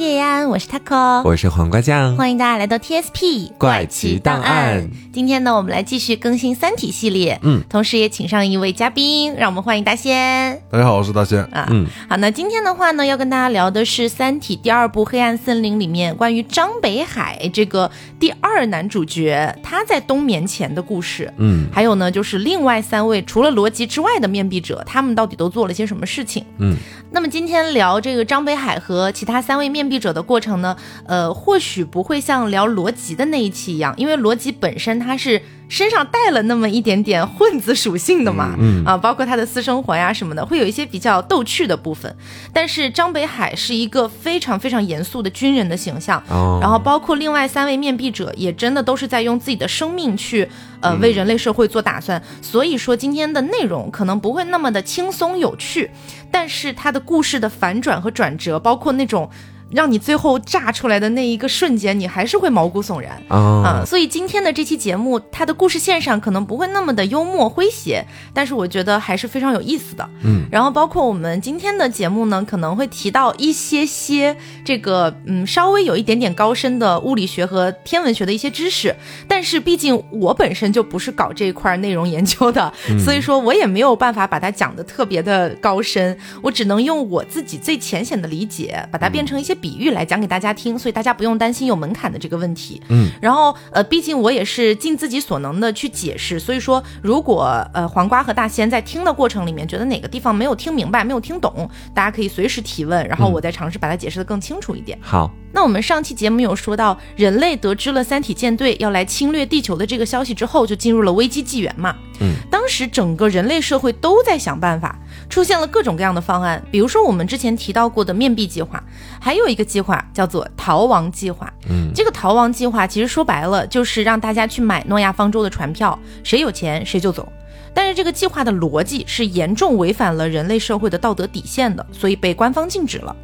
叶安，我是 taco，我是黄瓜酱，欢迎大家来到 TSP 怪奇档案。今天呢，我们来继续更新《三体》系列，嗯，同时也请上一位嘉宾，让我们欢迎大仙。大家好，我是大仙。啊，嗯，好，那今天的话呢，要跟大家聊的是《三体》第二部《黑暗森林》里面关于张北海这个第二男主角他在冬眠前的故事，嗯，还有呢，就是另外三位除了罗辑之外的面壁者，他们到底都做了些什么事情，嗯。那么今天聊这个张北海和其他三位面壁者的过程呢，呃，或许不会像聊罗辑的那一期一样，因为罗辑本身他是。身上带了那么一点点混子属性的嘛，嗯啊，包括他的私生活呀什么的，会有一些比较逗趣的部分。但是张北海是一个非常非常严肃的军人的形象，然后包括另外三位面壁者也真的都是在用自己的生命去呃为人类社会做打算。所以说今天的内容可能不会那么的轻松有趣，但是他的故事的反转和转折，包括那种。让你最后炸出来的那一个瞬间，你还是会毛骨悚然啊！所以今天的这期节目，它的故事线上可能不会那么的幽默诙谐，但是我觉得还是非常有意思的。嗯，然后包括我们今天的节目呢，可能会提到一些些这个嗯稍微有一点点高深的物理学和天文学的一些知识，但是毕竟我本身就不是搞这一块内容研究的，所以说我也没有办法把它讲的特别的高深，我只能用我自己最浅显的理解，把它变成一些。比喻来讲给大家听，所以大家不用担心有门槛的这个问题。嗯，然后呃，毕竟我也是尽自己所能的去解释，所以说如果呃黄瓜和大仙在听的过程里面觉得哪个地方没有听明白、没有听懂，大家可以随时提问，然后我再尝试把它解释的更清楚一点。好，那我们上期节目有说到，人类得知了三体舰队要来侵略地球的这个消息之后，就进入了危机纪元嘛。嗯，当时整个人类社会都在想办法。出现了各种各样的方案，比如说我们之前提到过的面壁计划，还有一个计划叫做逃亡计划。嗯，这个逃亡计划其实说白了就是让大家去买诺亚方舟的船票，谁有钱谁就走。但是这个计划的逻辑是严重违反了人类社会的道德底线的，所以被官方禁止了。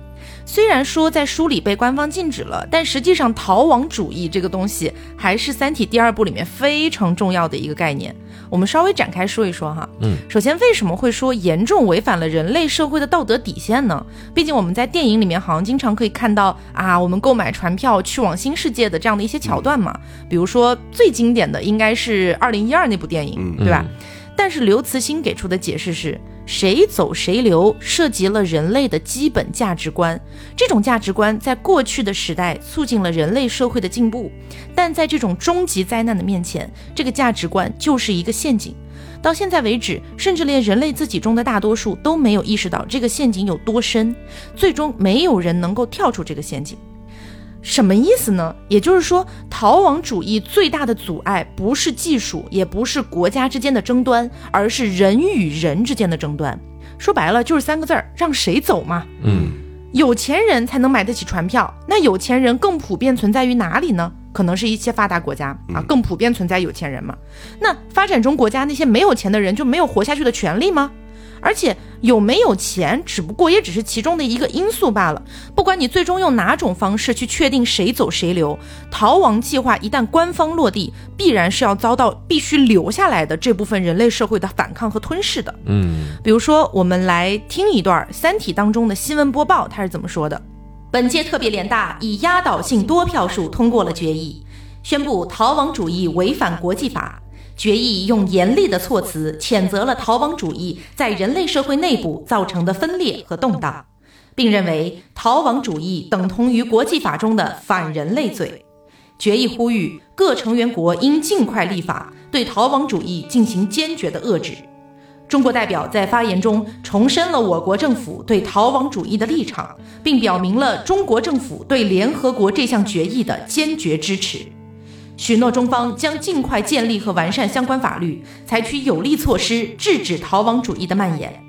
虽然说在书里被官方禁止了，但实际上逃亡主义这个东西还是《三体》第二部里面非常重要的一个概念。我们稍微展开说一说哈。嗯，首先为什么会说严重违反了人类社会的道德底线呢？毕竟我们在电影里面好像经常可以看到啊，我们购买船票去往新世界的这样的一些桥段嘛。比如说最经典的应该是二零一二那部电影，对吧？但是刘慈欣给出的解释是。谁走谁留，涉及了人类的基本价值观。这种价值观在过去的时代促进了人类社会的进步，但在这种终极灾难的面前，这个价值观就是一个陷阱。到现在为止，甚至连人类自己中的大多数都没有意识到这个陷阱有多深，最终没有人能够跳出这个陷阱。什么意思呢？也就是说，逃亡主义最大的阻碍不是技术，也不是国家之间的争端，而是人与人之间的争端。说白了就是三个字儿：让谁走嘛。嗯，有钱人才能买得起船票，那有钱人更普遍存在于哪里呢？可能是一些发达国家啊，更普遍存在有钱人嘛。那发展中国家那些没有钱的人就没有活下去的权利吗？而且有没有钱，只不过也只是其中的一个因素罢了。不管你最终用哪种方式去确定谁走谁留，逃亡计划一旦官方落地，必然是要遭到必须留下来的这部分人类社会的反抗和吞噬的。嗯，比如说，我们来听一段《三体》当中的新闻播报，他是怎么说的？本届特别联大以压倒性多票数通过了决议，宣布逃亡主义违反国际法。决议用严厉的措辞谴责了逃亡主义在人类社会内部造成的分裂和动荡，并认为逃亡主义等同于国际法中的反人类罪。决议呼吁各成员国应尽快立法，对逃亡主义进行坚决的遏制。中国代表在发言中重申了我国政府对逃亡主义的立场，并表明了中国政府对联合国这项决议的坚决支持。许诺中方将尽快建立和完善相关法律，采取有力措施制止逃亡主义的蔓延。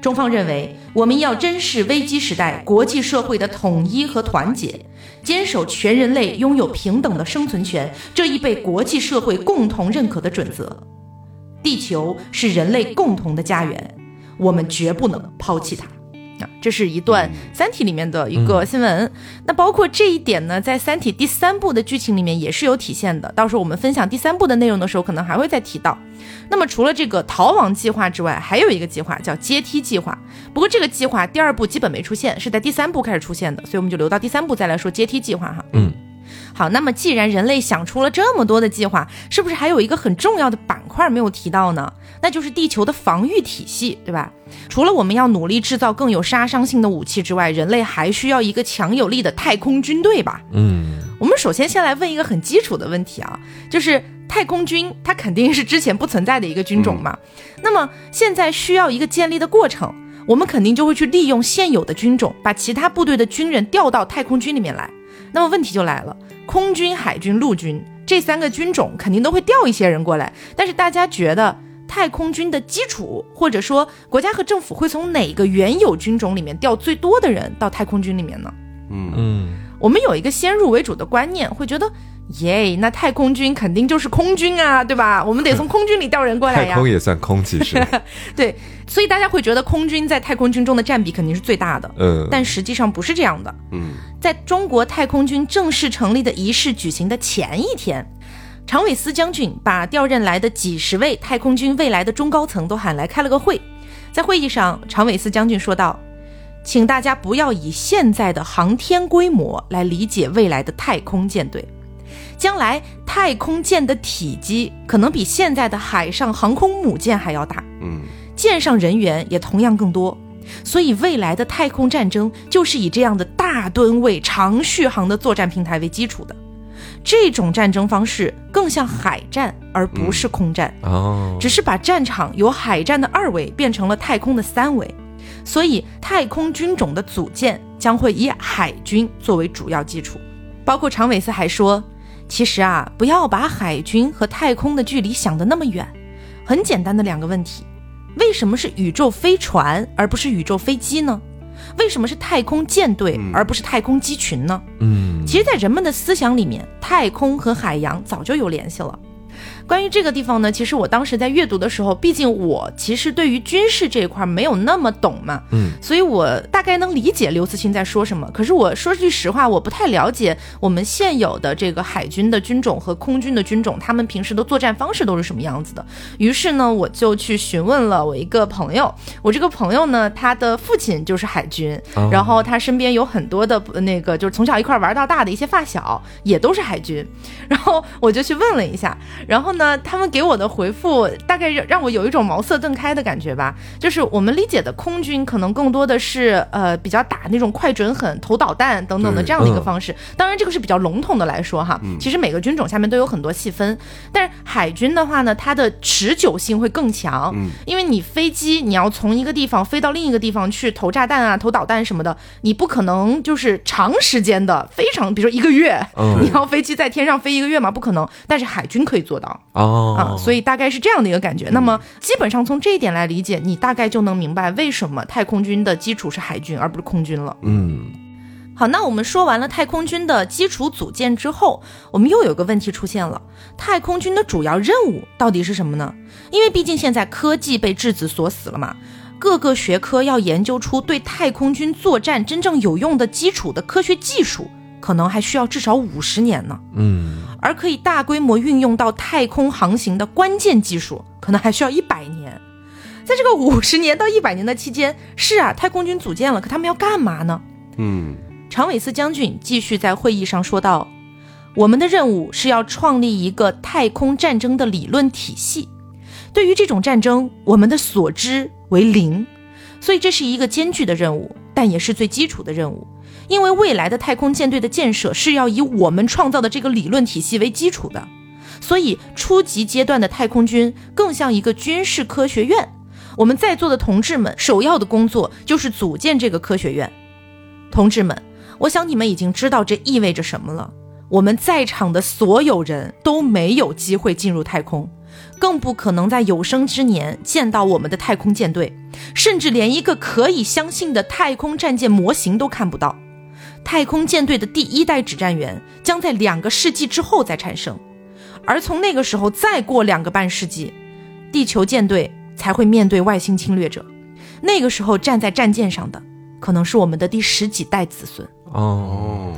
中方认为，我们要珍视危机时代国际社会的统一和团结，坚守全人类拥有平等的生存权这一被国际社会共同认可的准则。地球是人类共同的家园，我们绝不能抛弃它。啊，这是一段《三体》里面的一个新闻。那包括这一点呢，在《三体》第三部的剧情里面也是有体现的。到时候我们分享第三部的内容的时候，可能还会再提到。那么除了这个逃亡计划之外，还有一个计划叫阶梯计划。不过这个计划第二部基本没出现，是在第三部开始出现的，所以我们就留到第三部再来说阶梯计划哈。嗯。好，那么既然人类想出了这么多的计划，是不是还有一个很重要的板块没有提到呢？那就是地球的防御体系，对吧？除了我们要努力制造更有杀伤性的武器之外，人类还需要一个强有力的太空军队吧？嗯，我们首先先来问一个很基础的问题啊，就是太空军它肯定是之前不存在的一个军种嘛？那么现在需要一个建立的过程，我们肯定就会去利用现有的军种，把其他部队的军人调到太空军里面来。那么问题就来了。空军、海军、陆军这三个军种肯定都会调一些人过来，但是大家觉得太空军的基础，或者说国家和政府会从哪个原有军种里面调最多的人到太空军里面呢？嗯嗯，我们有一个先入为主的观念，会觉得。耶，那太空军肯定就是空军啊，对吧？我们得从空军里调人过来呀。太空也算空，其实。对，所以大家会觉得空军在太空军中的占比肯定是最大的。嗯。但实际上不是这样的。嗯。在中国太空军正式成立的仪式举行的前一天，常伟思将军把调任来的几十位太空军未来的中高层都喊来开了个会。在会议上，常伟思将军说道：“请大家不要以现在的航天规模来理解未来的太空舰队。”将来太空舰的体积可能比现在的海上航空母舰还要大，嗯，舰上人员也同样更多，所以未来的太空战争就是以这样的大吨位、长续航的作战平台为基础的。这种战争方式更像海战，而不是空战哦，只是把战场由海战的二维变成了太空的三维，所以太空军种的组建将会以海军作为主要基础。包括常伟思还说。其实啊，不要把海军和太空的距离想得那么远。很简单的两个问题：为什么是宇宙飞船而不是宇宙飞机呢？为什么是太空舰队而不是太空机群呢？嗯，其实，在人们的思想里面，太空和海洋早就有联系了。关于这个地方呢，其实我当时在阅读的时候，毕竟我其实对于军事这一块没有那么懂嘛，嗯，所以我大概能理解刘慈欣在说什么。可是我说句实话，我不太了解我们现有的这个海军的军种和空军的军种，他们平时的作战方式都是什么样子的。于是呢，我就去询问了我一个朋友，我这个朋友呢，他的父亲就是海军，然后他身边有很多的那个就是从小一块玩到大的一些发小也都是海军，然后我就去问了一下，然后。那他们给我的回复大概让让我有一种茅塞顿开的感觉吧，就是我们理解的空军可能更多的是呃比较打那种快准狠投导弹等等的这样的一个方式，当然这个是比较笼统的来说哈，其实每个军种下面都有很多细分，但是海军的话呢，它的持久性会更强，因为你飞机你要从一个地方飞到另一个地方去投炸弹啊投导弹什么的，你不可能就是长时间的非常比如说一个月，你要飞机在天上飞一个月吗？不可能，但是海军可以做到。哦啊，所以大概是这样的一个感觉。那么基本上从这一点来理解，你大概就能明白为什么太空军的基础是海军而不是空军了。嗯，好，那我们说完了太空军的基础组建之后，我们又有个问题出现了：太空军的主要任务到底是什么呢？因为毕竟现在科技被质子锁死了嘛，各个学科要研究出对太空军作战真正有用的基础的科学技术。可能还需要至少五十年呢，嗯，而可以大规模运用到太空航行的关键技术，可能还需要一百年。在这个五十年到一百年的期间，是啊，太空军组建了，可他们要干嘛呢？嗯，常伟思将军继续在会议上说道：“我们的任务是要创立一个太空战争的理论体系。对于这种战争，我们的所知为零，所以这是一个艰巨的任务，但也是最基础的任务。”因为未来的太空舰队的建设是要以我们创造的这个理论体系为基础的，所以初级阶段的太空军更像一个军事科学院。我们在座的同志们首要的工作就是组建这个科学院。同志们，我想你们已经知道这意味着什么了。我们在场的所有人都没有机会进入太空，更不可能在有生之年见到我们的太空舰队，甚至连一个可以相信的太空战舰模型都看不到。太空舰队的第一代指战员将在两个世纪之后再产生，而从那个时候再过两个半世纪，地球舰队才会面对外星侵略者。那个时候站在战舰上的可能是我们的第十几代子孙。哦，哦，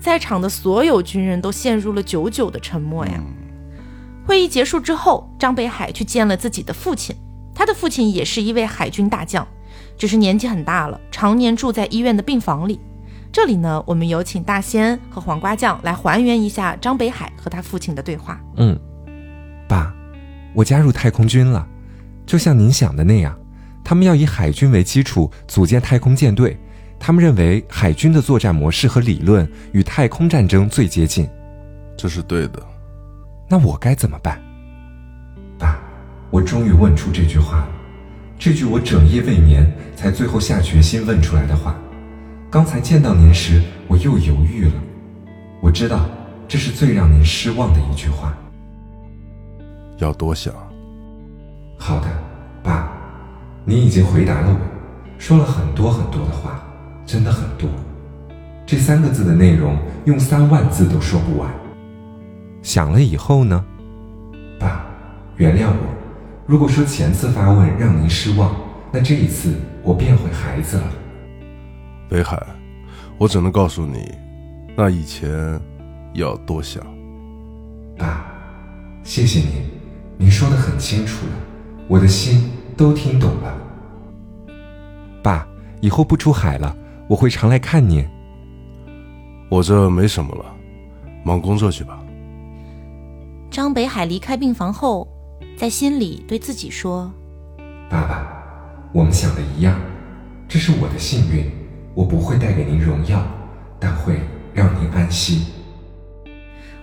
在场的所有军人都陷入了久久的沉默呀。嗯会议结束之后，张北海去见了自己的父亲，他的父亲也是一位海军大将，只是年纪很大了，常年住在医院的病房里。这里呢，我们有请大仙和黄瓜酱来还原一下张北海和他父亲的对话。嗯，爸，我加入太空军了，就像您想的那样，他们要以海军为基础组建太空舰队。他们认为海军的作战模式和理论与太空战争最接近。这是对的。那我该怎么办？爸，我终于问出这句话了，这句我整夜未眠才最后下决心问出来的话。刚才见到您时，我又犹豫了。我知道这是最让您失望的一句话。要多想。好的，爸，你已经回答了我，说了很多很多的话，真的很多。这三个字的内容用三万字都说不完。想了以后呢？爸，原谅我。如果说前次发问让您失望，那这一次我变回孩子了。北海，我只能告诉你，那以前要多想。爸，谢谢您，您说的很清楚了，我的心都听懂了。爸，以后不出海了，我会常来看您。我这没什么了，忙工作去吧。张北海离开病房后，在心里对自己说爸爸，我们想的一样，这是我的幸运，我不会带给您荣耀，但会让您安息。：“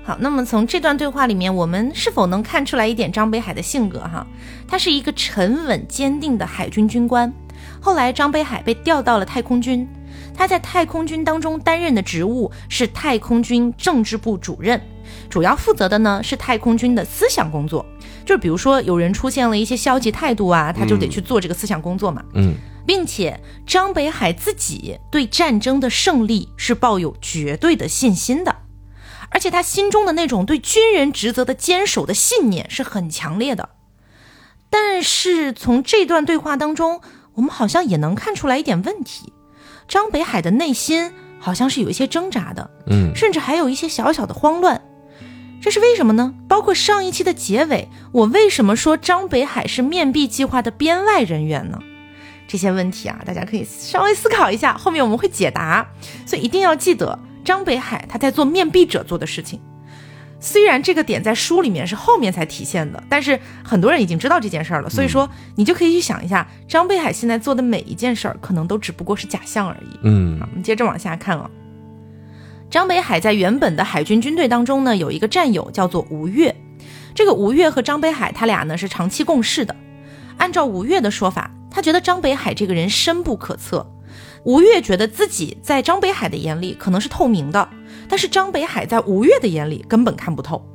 好。”那么从这段对话里面，我们是否能看出来一点张北海的性格？哈，他是一个沉稳坚定的海军军官。后来，张北海被调到了太空军，他在太空军当中担任的职务是太空军政治部主任，主要负责的呢是太空军的思想工作。就是比如说有人出现了一些消极态度啊，他就得去做这个思想工作嘛。嗯，并且张北海自己对战争的胜利是抱有绝对的信心的，而且他心中的那种对军人职责的坚守的信念是很强烈的。但是从这段对话当中，我们好像也能看出来一点问题，张北海的内心好像是有一些挣扎的，嗯，甚至还有一些小小的慌乱。这是为什么呢？包括上一期的结尾，我为什么说张北海是面壁计划的编外人员呢？这些问题啊，大家可以稍微思考一下，后面我们会解答。所以一定要记得，张北海他在做面壁者做的事情。虽然这个点在书里面是后面才体现的，但是很多人已经知道这件事儿了。所以说，你就可以去想一下，张北海现在做的每一件事儿，可能都只不过是假象而已。嗯，我们接着往下看啊。张北海在原本的海军军队当中呢，有一个战友叫做吴越。这个吴越和张北海他俩呢是长期共事的。按照吴越的说法，他觉得张北海这个人深不可测。吴越觉得自己在张北海的眼里可能是透明的，但是张北海在吴越的眼里根本看不透。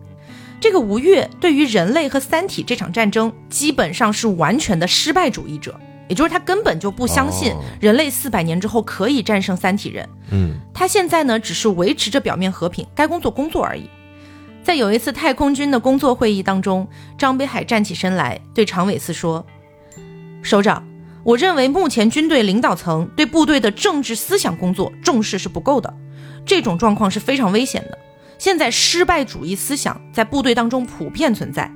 这个吴越对于人类和三体这场战争基本上是完全的失败主义者，也就是他根本就不相信哦人类四百年之后可以战胜三体人。嗯，他现在呢，只是维持着表面和平，该工作工作而已。在有一次太空军的工作会议当中，张北海站起身来，对常伟思说：“首长，我认为目前军队领导层对部队的政治思想工作重视是不够的，这种状况是非常危险的。现在失败主义思想在部队当中普遍存在。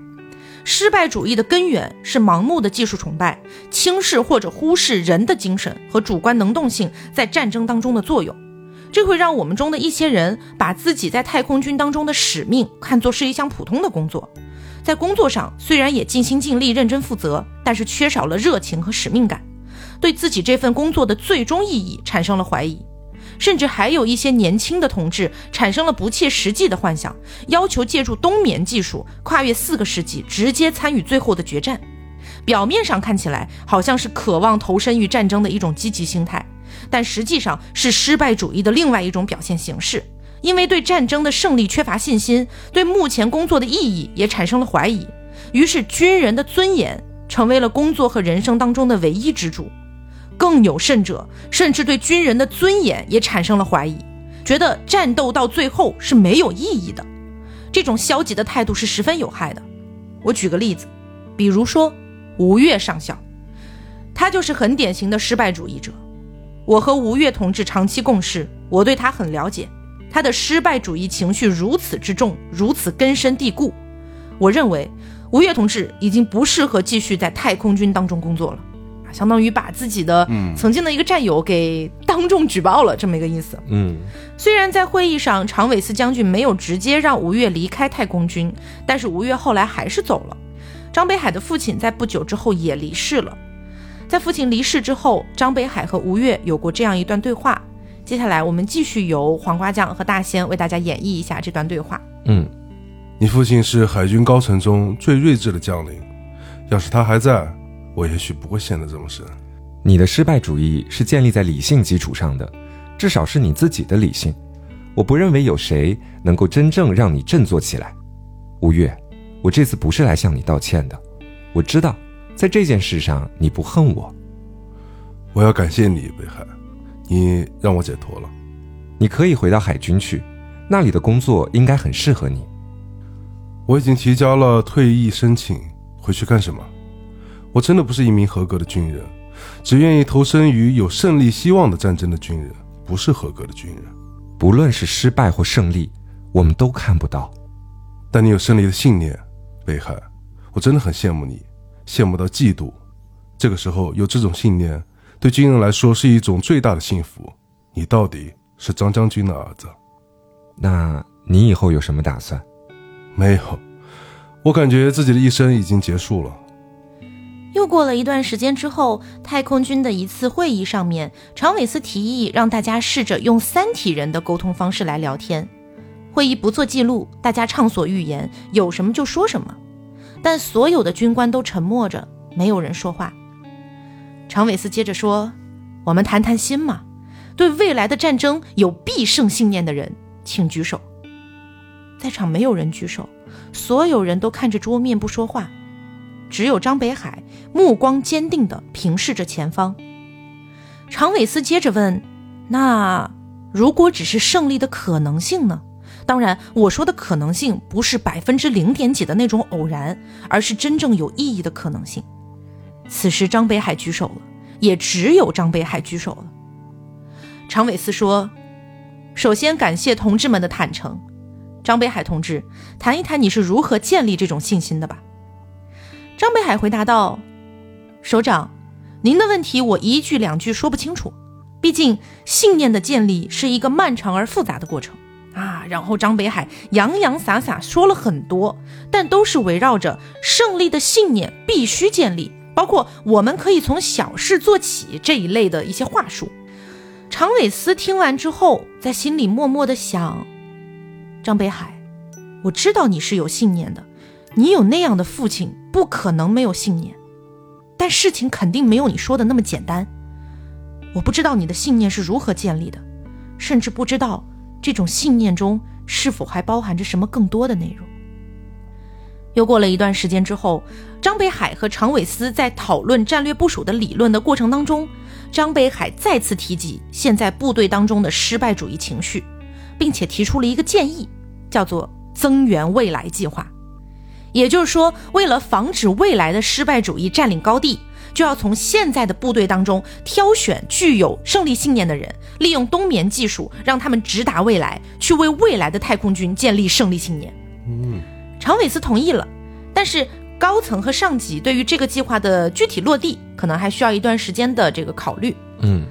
失败主义的根源是盲目的技术崇拜，轻视或者忽视人的精神和主观能动性在战争当中的作用。这会让我们中的一些人把自己在太空军当中的使命看作是一项普通的工作，在工作上虽然也尽心尽力、认真负责，但是缺少了热情和使命感，对自己这份工作的最终意义产生了怀疑。甚至还有一些年轻的同志产生了不切实际的幻想，要求借助冬眠技术跨越四个世纪，直接参与最后的决战。表面上看起来好像是渴望投身于战争的一种积极心态，但实际上是失败主义的另外一种表现形式。因为对战争的胜利缺乏信心，对目前工作的意义也产生了怀疑，于是军人的尊严成为了工作和人生当中的唯一支柱。更有甚者，甚至对军人的尊严也产生了怀疑，觉得战斗到最后是没有意义的。这种消极的态度是十分有害的。我举个例子，比如说吴越上校，他就是很典型的失败主义者。我和吴越同志长期共事，我对他很了解。他的失败主义情绪如此之重，如此根深蒂固。我认为吴越同志已经不适合继续在太空军当中工作了，啊，相当于把自己的曾经的一个战友给当众举报了，这么一个意思。嗯，虽然在会议上，常伟思将军没有直接让吴越离开太空军，但是吴越后来还是走了。张北海的父亲在不久之后也离世了。在父亲离世之后，张北海和吴越有过这样一段对话。接下来，我们继续由黄瓜酱和大仙为大家演绎一下这段对话。嗯，你父亲是海军高层中最睿智的将领，要是他还在，我也许不会陷得这么深。你的失败主义是建立在理性基础上的，至少是你自己的理性。我不认为有谁能够真正让你振作起来。吴越，我这次不是来向你道歉的。我知道，在这件事上你不恨我。我要感谢你，北海。你让我解脱了，你可以回到海军去，那里的工作应该很适合你。我已经提交了退役申请，回去干什么？我真的不是一名合格的军人，只愿意投身于有胜利希望的战争的军人，不是合格的军人。不论是失败或胜利，我们都看不到，但你有胜利的信念，北海，我真的很羡慕你，羡慕到嫉妒。这个时候有这种信念。对军人来说是一种最大的幸福。你到底是张将军的儿子，那你以后有什么打算？没有，我感觉自己的一生已经结束了。又过了一段时间之后，太空军的一次会议上面，常伟思提议让大家试着用三体人的沟通方式来聊天。会议不做记录，大家畅所欲言，有什么就说什么。但所有的军官都沉默着，没有人说话。常伟思接着说：“我们谈谈心嘛，对未来的战争有必胜信念的人，请举手。”在场没有人举手，所有人都看着桌面不说话，只有张北海目光坚定地平视着前方。常伟思接着问：“那如果只是胜利的可能性呢？当然，我说的可能性不是百分之零点几的那种偶然，而是真正有意义的可能性。”此时，张北海举手了，也只有张北海举手了。常伟思说：“首先感谢同志们的坦诚。”张北海同志，谈一谈你是如何建立这种信心的吧。张北海回答道：“首长，您的问题我一句两句说不清楚，毕竟信念的建立是一个漫长而复杂的过程啊。”然后张北海洋洋洒洒说了很多，但都是围绕着胜利的信念必须建立。包括我们可以从小事做起这一类的一些话术。常伟思听完之后，在心里默默的想：张北海，我知道你是有信念的，你有那样的父亲，不可能没有信念。但事情肯定没有你说的那么简单。我不知道你的信念是如何建立的，甚至不知道这种信念中是否还包含着什么更多的内容。又过了一段时间之后，张北海和常伟思在讨论战略部署的理论的过程当中，张北海再次提及现在部队当中的失败主义情绪，并且提出了一个建议，叫做增援未来计划。也就是说，为了防止未来的失败主义占领高地，就要从现在的部队当中挑选具有胜利信念的人，利用冬眠技术，让他们直达未来，去为未来的太空军建立胜利信念。嗯。常伟斯同意了，但是高层和上级对于这个计划的具体落地，可能还需要一段时间的这个考虑。嗯，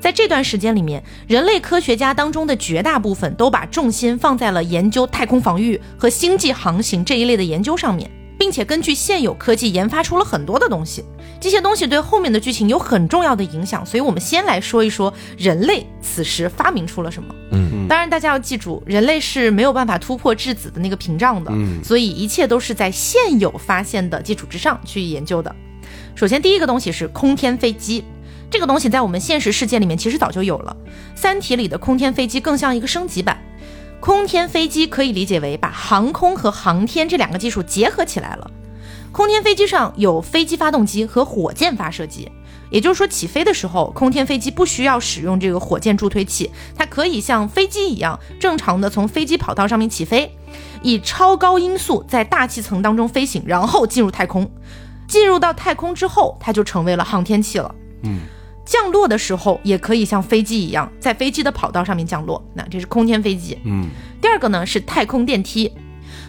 在这段时间里面，人类科学家当中的绝大部分都把重心放在了研究太空防御和星际航行这一类的研究上面。并且根据现有科技研发出了很多的东西，这些东西对后面的剧情有很重要的影响。所以，我们先来说一说人类此时发明出了什么。嗯，当然大家要记住，人类是没有办法突破质子的那个屏障的。嗯，所以一切都是在现有发现的基础之上去研究的。首先，第一个东西是空天飞机，这个东西在我们现实世界里面其实早就有了，《三体》里的空天飞机更像一个升级版。空天飞机可以理解为把航空和航天这两个技术结合起来了。空天飞机上有飞机发动机和火箭发射机，也就是说，起飞的时候，空天飞机不需要使用这个火箭助推器，它可以像飞机一样正常的从飞机跑道上面起飞，以超高音速在大气层当中飞行，然后进入太空。进入到太空之后，它就成为了航天器了。嗯。降落的时候也可以像飞机一样，在飞机的跑道上面降落。那这是空天飞机。嗯，第二个呢是太空电梯，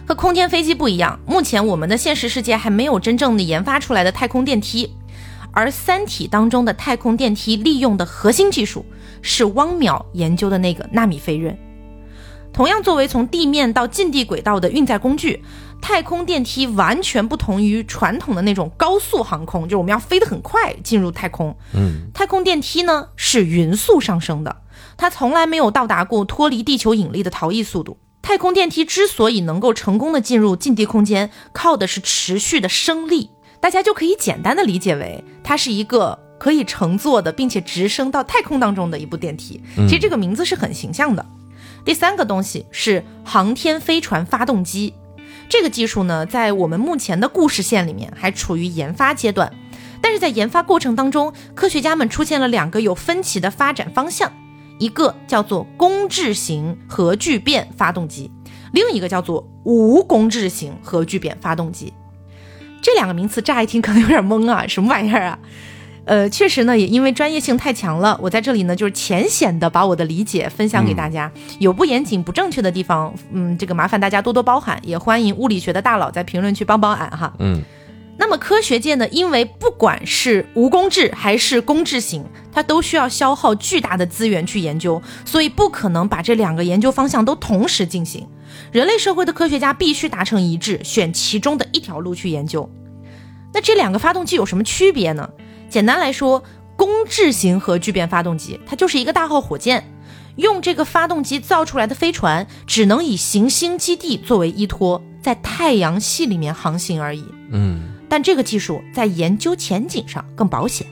和空天飞机不一样，目前我们的现实世界还没有真正的研发出来的太空电梯，而《三体》当中的太空电梯利用的核心技术是汪淼研究的那个纳米飞刃。同样作为从地面到近地轨道的运载工具，太空电梯完全不同于传统的那种高速航空，就是我们要飞得很快进入太空。嗯，太空电梯呢是匀速上升的，它从来没有到达过脱离地球引力的逃逸速度。太空电梯之所以能够成功的进入近地空间，靠的是持续的升力，大家就可以简单的理解为它是一个可以乘坐的，并且直升到太空当中的一部电梯。其实这个名字是很形象的。第三个东西是航天飞船发动机，这个技术呢，在我们目前的故事线里面还处于研发阶段，但是在研发过程当中，科学家们出现了两个有分歧的发展方向，一个叫做公制型核聚变发动机，另一个叫做无公制型核聚变发动机。这两个名词乍一听可能有点懵啊，什么玩意儿啊？呃，确实呢，也因为专业性太强了，我在这里呢就是浅显的把我的理解分享给大家，有不严谨、不正确的地方，嗯，这个麻烦大家多多包涵，也欢迎物理学的大佬在评论区帮帮俺哈。嗯，那么科学界呢，因为不管是无公制还是公制型，它都需要消耗巨大的资源去研究，所以不可能把这两个研究方向都同时进行。人类社会的科学家必须达成一致，选其中的一条路去研究。那这两个发动机有什么区别呢？简单来说，公制型核聚变发动机它就是一个大号火箭，用这个发动机造出来的飞船只能以行星基地作为依托，在太阳系里面航行而已。嗯，但这个技术在研究前景上更保险。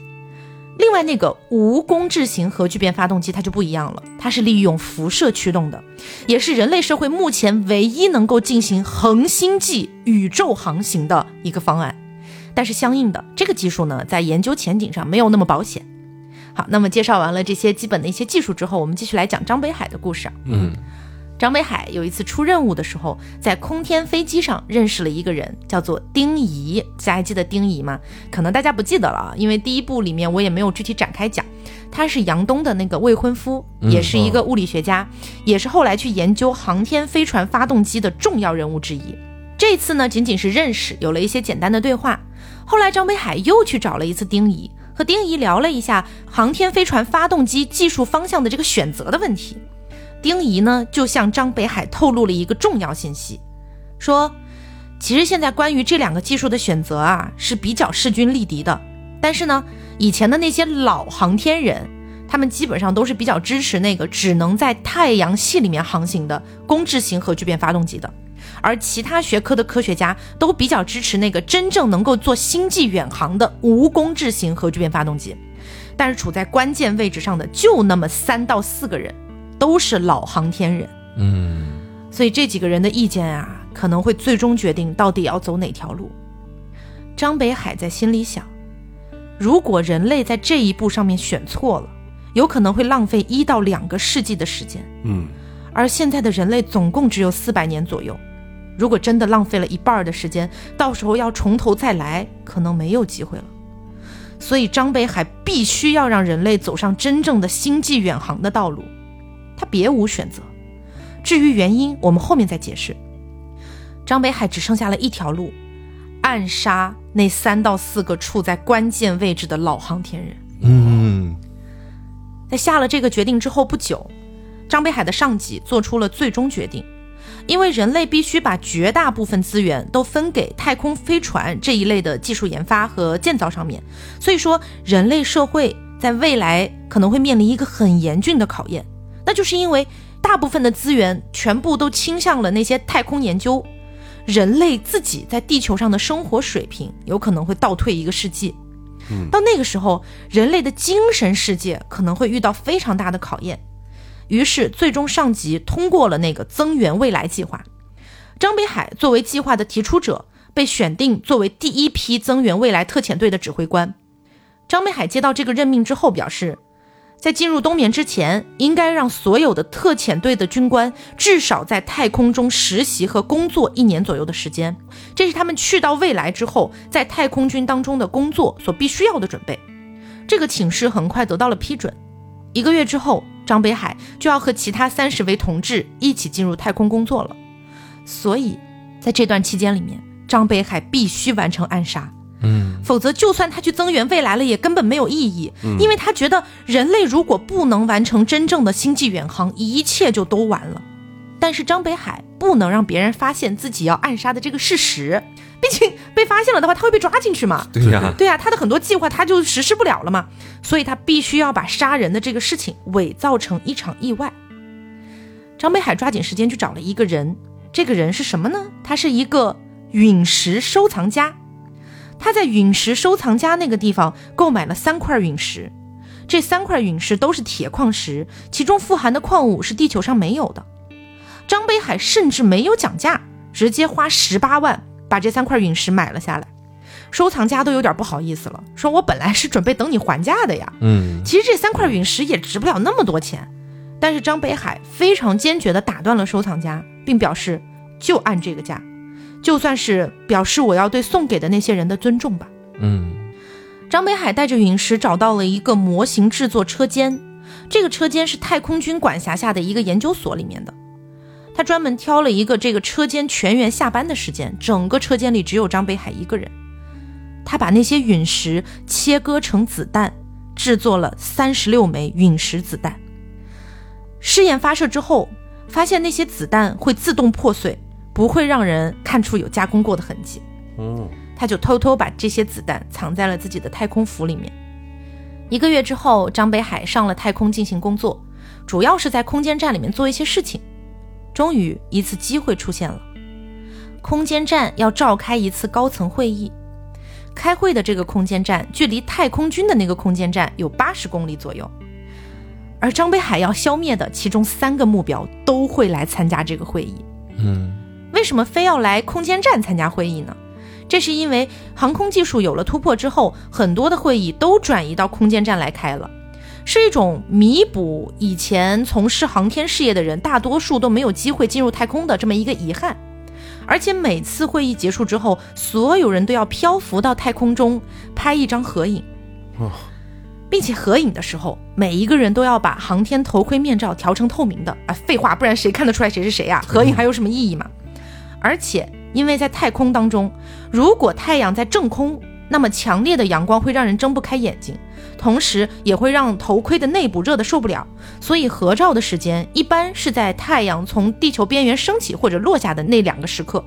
另外，那个无公制型核聚变发动机它就不一样了，它是利用辐射驱动的，也是人类社会目前唯一能够进行恒星际宇宙航行的一个方案。但是相应的，这个技术呢，在研究前景上没有那么保险。好，那么介绍完了这些基本的一些技术之后，我们继续来讲张北海的故事。嗯，张北海有一次出任务的时候，在空天飞机上认识了一个人，叫做丁仪。大家还记得丁仪吗？可能大家不记得了啊，因为第一部里面我也没有具体展开讲。他是杨东的那个未婚夫，也是一个物理学家，也是后来去研究航天飞船发动机的重要人物之一。这次呢，仅仅是认识，有了一些简单的对话。后来张北海又去找了一次丁仪，和丁仪聊了一下航天飞船发动机技术方向的这个选择的问题。丁仪呢，就向张北海透露了一个重要信息，说，其实现在关于这两个技术的选择啊，是比较势均力敌的。但是呢，以前的那些老航天人，他们基本上都是比较支持那个只能在太阳系里面航行的公制型核聚变发动机的。而其他学科的科学家都比较支持那个真正能够做星际远航的无公制型核聚变发动机，但是处在关键位置上的就那么三到四个人，都是老航天人，嗯，所以这几个人的意见啊，可能会最终决定到底要走哪条路。张北海在心里想，如果人类在这一步上面选错了，有可能会浪费一到两个世纪的时间，嗯，而现在的人类总共只有四百年左右。如果真的浪费了一半的时间，到时候要从头再来，可能没有机会了。所以张北海必须要让人类走上真正的星际远航的道路，他别无选择。至于原因，我们后面再解释。张北海只剩下了一条路，暗杀那三到四个处在关键位置的老航天人。嗯，在下了这个决定之后不久，张北海的上级做出了最终决定。因为人类必须把绝大部分资源都分给太空飞船这一类的技术研发和建造上面，所以说人类社会在未来可能会面临一个很严峻的考验，那就是因为大部分的资源全部都倾向了那些太空研究，人类自己在地球上的生活水平有可能会倒退一个世纪。到那个时候，人类的精神世界可能会遇到非常大的考验。于是，最终上级通过了那个增援未来计划。张北海作为计划的提出者，被选定作为第一批增援未来特遣队的指挥官。张北海接到这个任命之后，表示，在进入冬眠之前，应该让所有的特遣队的军官至少在太空中实习和工作一年左右的时间，这是他们去到未来之后，在太空军当中的工作所必须要的准备。这个请示很快得到了批准。一个月之后，张北海就要和其他三十位同志一起进入太空工作了。所以，在这段期间里面，张北海必须完成暗杀。嗯，否则，就算他去增援未来了，也根本没有意义，因为他觉得人类如果不能完成真正的星际远航，一切就都完了。但是张北海不能让别人发现自己要暗杀的这个事实，毕竟被发现了的话，他会被抓进去嘛。对呀，对呀、他的很多计划他就实施不了了嘛，所以他必须要把杀人的这个事情伪造成一场意外。张北海抓紧时间去找了一个人，这个人是什么呢？他是一个陨石收藏家，他在陨石收藏家那个地方购买了三块陨石，这三块陨石都是铁矿石，其中富含的矿物是地球上没有的。张北海甚至没有讲价，直接花十八万把这三块陨石买了下来。收藏家都有点不好意思了，说我本来是准备等你还价的呀。嗯，其实这三块陨石也值不了那么多钱，但是张北海非常坚决地打断了收藏家，并表示就按这个价，就算是表示我要对送给的那些人的尊重吧。嗯，张北海带着陨石找到了一个模型制作车间，这个车间是太空军管辖下的一个研究所里面的。他专门挑了一个这个车间全员下班的时间，整个车间里只有张北海一个人。他把那些陨石切割成子弹，制作了三十六枚陨石子弹。试验发射之后，发现那些子弹会自动破碎，不会让人看出有加工过的痕迹。嗯，他就偷偷把这些子弹藏在了自己的太空服里面。一个月之后，张北海上了太空进行工作，主要是在空间站里面做一些事情。终于，一次机会出现了，空间站要召开一次高层会议。开会的这个空间站距离太空军的那个空间站有八十公里左右，而张北海要消灭的其中三个目标都会来参加这个会议。嗯，为什么非要来空间站参加会议呢？这是因为航空技术有了突破之后，很多的会议都转移到空间站来开了，是一种弥补以前从事航天事业的人大多数都没有机会进入太空的这么一个遗憾。而且每次会议结束之后，所有人都要漂浮到太空中拍一张合影，哦并且合影的时候，每一个人都要把航天头盔面罩调成透明的啊！废话，不然谁看得出来谁是谁呀、合影还有什么意义嘛？而且，因为在太空当中，如果太阳在正空，那么强烈的阳光会让人睁不开眼睛，同时也会让头盔的内部热得受不了。所以合照的时间一般是在太阳从地球边缘升起或者落下的那两个时刻。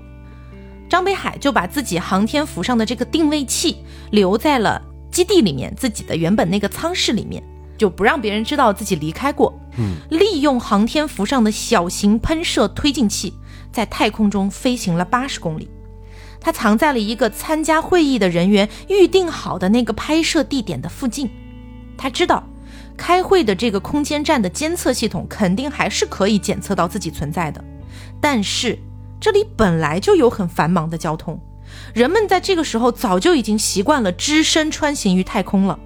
张北海就把自己航天服上的这个定位器留在了基地里面自己的原本那个舱室里面，就不让别人知道自己离开过。嗯，利用航天服上的小型喷射推进器，在太空中飞行了八十公里。它藏在了一个参加会议的人员预定好的那个拍摄地点的附近。他知道，开会的这个空间站的监测系统肯定还是可以检测到自己存在的，但是这里本来就有很繁忙的交通，人们在这个时候早就已经习惯了只身穿行于太空了。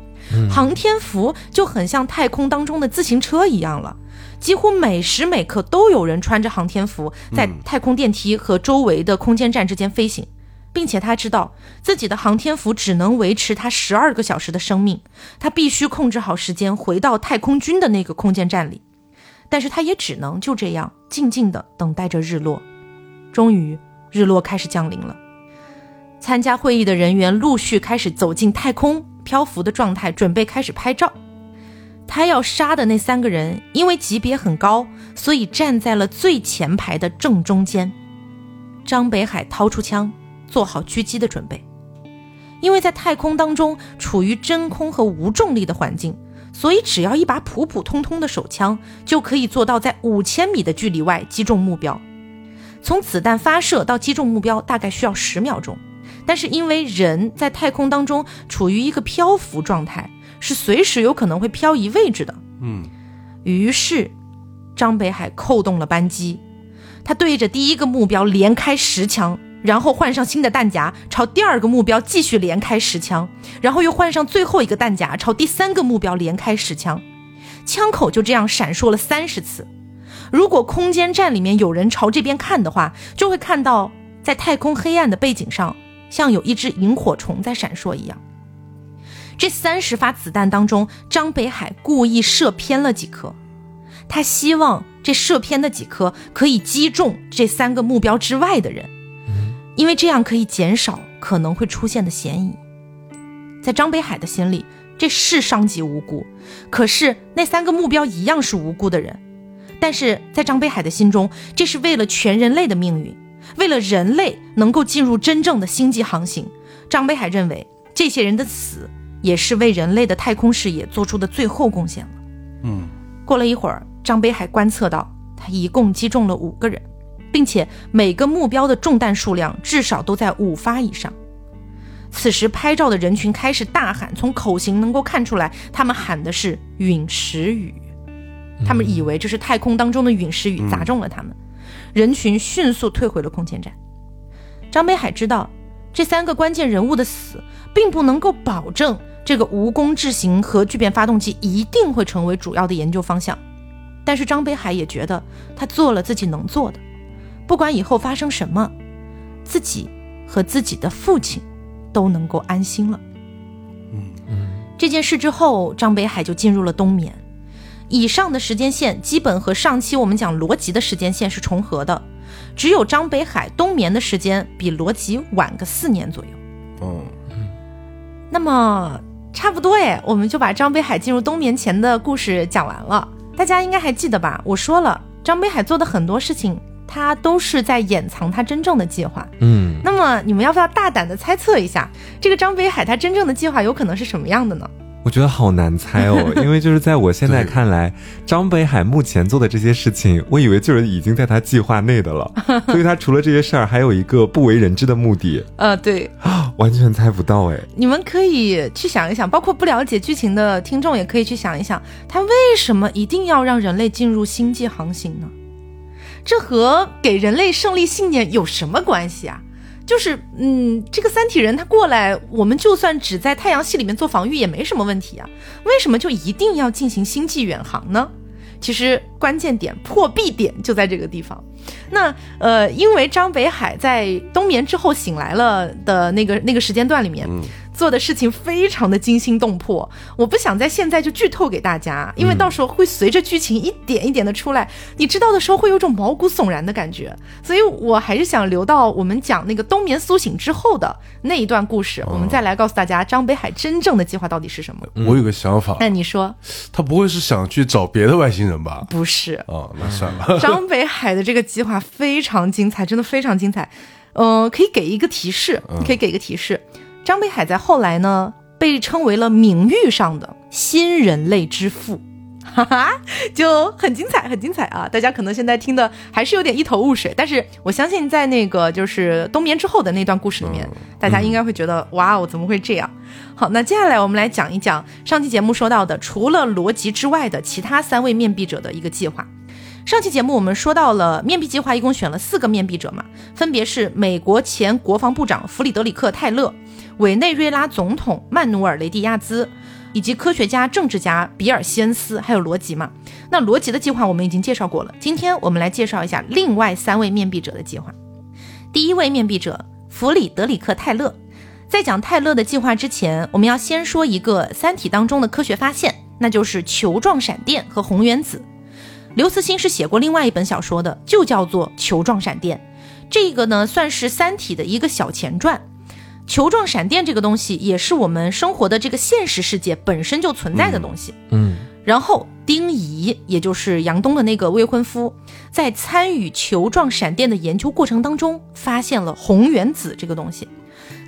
航天服就很像太空当中的自行车一样了，几乎每时每刻都有人穿着航天服在太空电梯和周围的空间站之间飞行，并且他知道自己的航天服只能维持他十二个小时的生命，他必须控制好时间回到太空军的那个空间站里，但是他也只能就这样静静地等待着日落。终于，日落开始降临了。参加会议的人员陆续开始走进太空，漂浮的状态，准备开始拍照。他要杀的那三个人，因为级别很高，所以站在了最前排的正中间。张北海掏出枪，做好狙击的准备。因为在太空当中处于真空和无重力的环境，所以只要一把普普通通的手枪，就可以做到在五千米的距离外击中目标。从子弹发射到击中目标，大概需要十秒钟。但是因为人在太空当中处于一个漂浮状态，是随时有可能会漂移位置的。嗯，于是张北海扣动了扳机，他对着第一个目标连开十枪，然后换上新的弹夹，朝第二个目标继续连开十枪，然后又换上最后一个弹夹，朝第三个目标连开十枪，枪口就这样闪烁了三十次。如果空间站里面有人朝这边看的话，就会看到在太空黑暗的背景上，像有一只萤火虫在闪烁一样。这三十发子弹当中，张北海故意射偏了几颗，他希望这射偏的几颗可以击中这三个目标之外的人，因为这样可以减少可能会出现的嫌疑。在张北海的心里，这是伤及无辜，可是那三个目标一样是无辜的人。但是在张北海的心中，这是为了全人类的命运，为了人类能够进入真正的星际航行。张北海认为，这些人的死也是为人类的太空事业做出的最后贡献了。嗯，过了一会儿，张北海观测到，他一共击中了五个人，并且每个目标的中弹数量至少都在五发以上。此时拍照的人群开始大喊，从口型能够看出来，他们喊的是“陨石雨”，他们以为这是太空当中的陨石雨砸中了他们。人群迅速退回了空间站。张北海知道，这三个关键人物的死，并不能够保证这个无功制型核聚变发动机一定会成为主要的研究方向。但是张北海也觉得，他做了自己能做的，不管以后发生什么，自己和自己的父亲。都能够安心了。嗯嗯，这件事之后，张北海就进入了冬眠。以上的时间线基本和上期我们讲罗辑的时间线是重合的，只有张北海冬眠的时间比罗辑晚个四年左右。嗯，那么差不多哎，我们就把张北海进入冬眠前的故事讲完了。大家应该还记得吧？我说了，张北海做的很多事情。他都是在掩藏他真正的计划。嗯，那么你们要不要大胆的猜测一下，这个张北海他真正的计划有可能是什么样的呢？我觉得好难猜哦，因为就是在我现在看来，张北海目前做的这些事情，我以为就是已经在他计划内的了。所以他除了这些事儿，还有一个不为人知的目的。呃，对，完全猜不到哎。你们可以去想一想，包括不了解剧情的听众也可以去想一想，他为什么一定要让人类进入星际航行呢？这和给人类胜利信念有什么关系啊？就是，嗯，这个三体人他过来，我们就算只在太阳系里面做防御也没什么问题啊。为什么就一定要进行星际远航呢？其实关键点破壁点就在这个地方。那呃，因为张北海在冬眠之后醒来了的那个那个时间段里面。做的事情非常的惊心动魄，我不想在现在就剧透给大家，因为到时候会随着剧情一点一点的出来，你知道的时候会有种毛骨悚然的感觉，所以我还是想留到我们讲那个冬眠苏醒之后的那一段故事，我们再来告诉大家张北海真正的计划到底是什么。我有个想法，那你说，他不会是想去找别的外星人吧？不是哦，那算了。张北海的这个计划非常精彩，真的非常精彩。嗯，可以给一个提示，可以给一个提示。张北海在后来呢，被称为了名誉上的新人类之父，哈哈，就很精彩，很精彩啊！大家可能现在听的还是有点一头雾水，但是我相信在那个就是冬眠之后的那段故事里面，大家应该会觉得哇哦，怎么会这样？好，那接下来我们来讲一讲上期节目说到的，除了罗辑之外的其他三位面壁者的一个计划。上期节目我们说到了面壁计划，一共选了四个面壁者嘛，分别是美国前国防部长弗里德里克·泰勒。委内瑞拉总统曼努尔·雷蒂亚兹，以及科学家、政治家比尔·西恩斯，还有罗辑嘛？那罗辑的计划我们已经介绍过了。今天我们来介绍一下另外三位面壁者的计划。第一位面壁者弗里德里克·泰勒。在讲泰勒的计划之前，我们要先说一个《三体》当中的科学发现，那就是球状闪电和红原子。刘慈欣是写过另外一本小说的，就叫做《球状闪电》。这个呢，算是《三体》的一个小前传。球状闪电这个东西也是我们生活的这个现实世界本身就存在的东西。嗯，然后丁仪，也就是杨东的那个未婚夫，在参与球状闪电的研究过程当中，发现了红原子这个东西。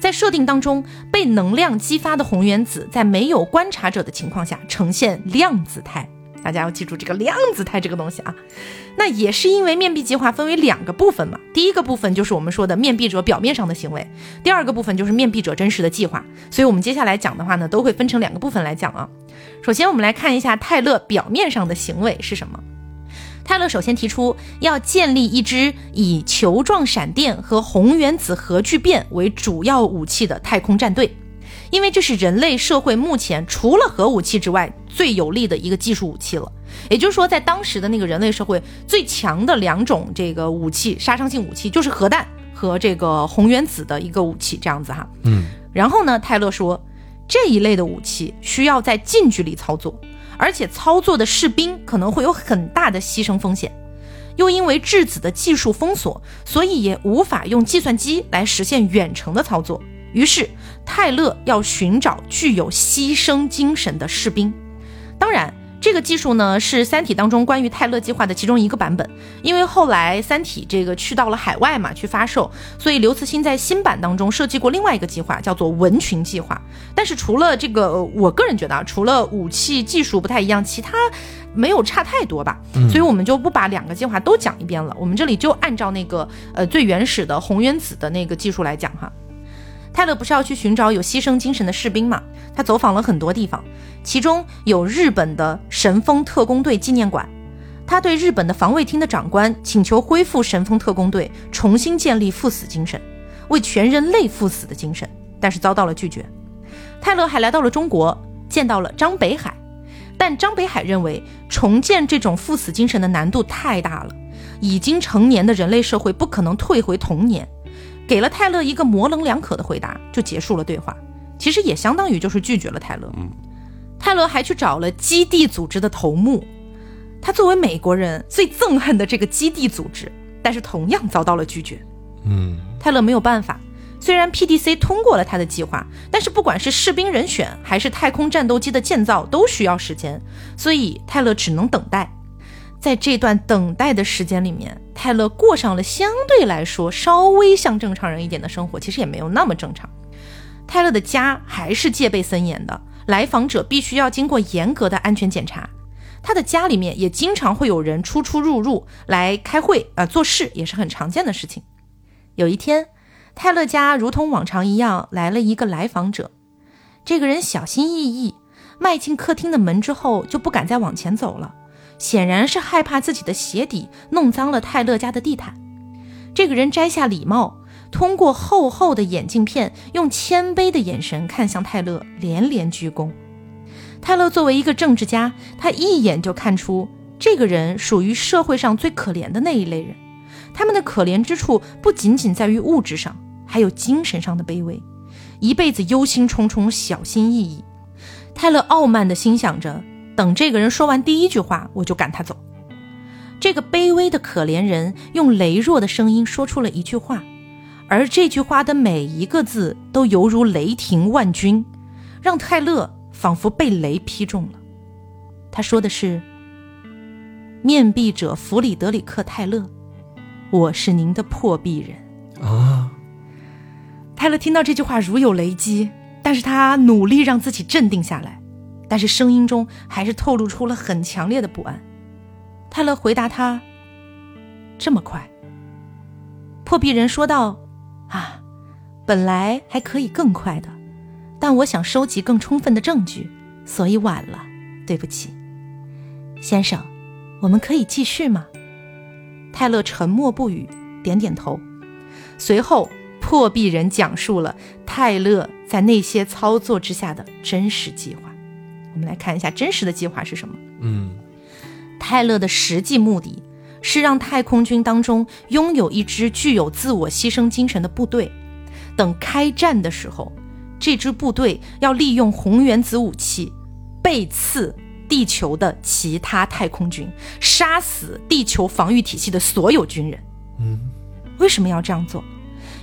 在设定当中，被能量激发的红原子在没有观察者的情况下呈现量子态。大家要记住这个量子态这个东西啊，那也是因为面壁计划分为两个部分嘛。第一个部分就是我们说的面壁者表面上的行为，第二个部分就是面壁者真实的计划。所以，我们接下来讲的话呢，都会分成两个部分来讲啊。首先，我们来看一下泰勒表面上的行为是什么。泰勒首先提出要建立一支以球状闪电和红原子核聚变为主要武器的太空战队。因为这是人类社会目前除了核武器之外最有力的一个技术武器了，也就是说，在当时的那个人类社会最强的两种这个武器，杀伤性武器就是核弹和这个红原子的一个武器，这样子哈。嗯。然后呢，泰勒说，这一类的武器需要在近距离操作，而且操作的士兵可能会有很大的牺牲风险。又因为质子的技术封锁，所以也无法用计算机来实现远程的操作。于是，泰勒要寻找具有牺牲精神的士兵。当然。这个技术呢，是《三体》当中关于泰勒计划的其中一个版本。因为后来《三体》这个去到了海外嘛，去发售，所以刘慈欣在新版当中设计过另外一个计划，叫做文群计划。但是除了这个，我个人觉得啊，除了武器技术不太一样，其他没有差太多吧。所以我们就不把两个计划都讲一遍了。我们这里就按照那个呃最原始的红原子的那个技术来讲哈。泰勒不是要去寻找有牺牲精神的士兵嘛？他走访了很多地方。其中有日本的神风特工队纪念馆，他对日本的防卫厅的长官请求恢复神风特工队，重新建立赴死精神，为全人类赴死的精神，但是遭到了拒绝。泰勒还来到了中国，见到了张北海，但张北海认为重建这种赴死精神的难度太大了，已经成年的人类社会不可能退回童年，给了泰勒一个模棱两可的回答，就结束了对话。其实也相当于就是拒绝了泰勒。嗯。泰勒还去找了基地组织的头目，他作为美国人最憎恨的这个基地组织，但是同样遭到了拒绝。嗯，泰勒没有办法，虽然 PDC 通过了他的计划，但是不管是士兵人选还是太空战斗机的建造都需要时间，所以泰勒只能等待。在这段等待的时间里面，泰勒过上了相对来说稍微像正常人一点的生活，其实也没有那么正常。泰勒的家还是戒备森严的。来访者必须要经过严格的安全检查，他的家里面也经常会有人出出入入来开会啊做事，也是很常见的事情。有一天，泰勒家如同往常一样来了一个来访者，这个人小心翼翼迈进客厅的门之后就不敢再往前走了，显然是害怕自己的鞋底弄脏了泰勒家的地毯。这个人摘下礼帽。通过厚厚的眼镜片，用谦卑的眼神看向泰勒，连连鞠躬。泰勒作为一个政治家，他一眼就看出这个人属于社会上最可怜的那一类人。他们的可怜之处不仅仅在于物质上，还有精神上的卑微，一辈子忧心忡忡，小心翼翼。泰勒傲慢地心想着：等这个人说完第一句话，我就赶他走。这个卑微的可怜人用羸弱的声音说出了一句话。而这句话的每一个字都犹如雷霆万钧，让泰勒仿佛被雷劈中了。他说的是：“面壁者弗里德里克·泰勒，我是您的破壁人。”啊！泰勒听到这句话如有雷击，但是他努力让自己镇定下来，但是声音中还是透露出了很强烈的不安。泰勒回答他：“这么快？”破壁人说道。啊，本来还可以更快的，但我想收集更充分的证据，所以晚了。对不起，先生，我们可以继续吗？泰勒沉默不语，点点头。随后，破壁人讲述了泰勒在那些操作之下的真实计划。我们来看一下真实的计划是什么。嗯，泰勒的实际目的。是让太空军当中拥有一支具有自我牺牲精神的部队，等开战的时候，这支部队要利用红原子武器背刺地球的其他太空军，杀死地球防御体系的所有军人。嗯，为什么要这样做？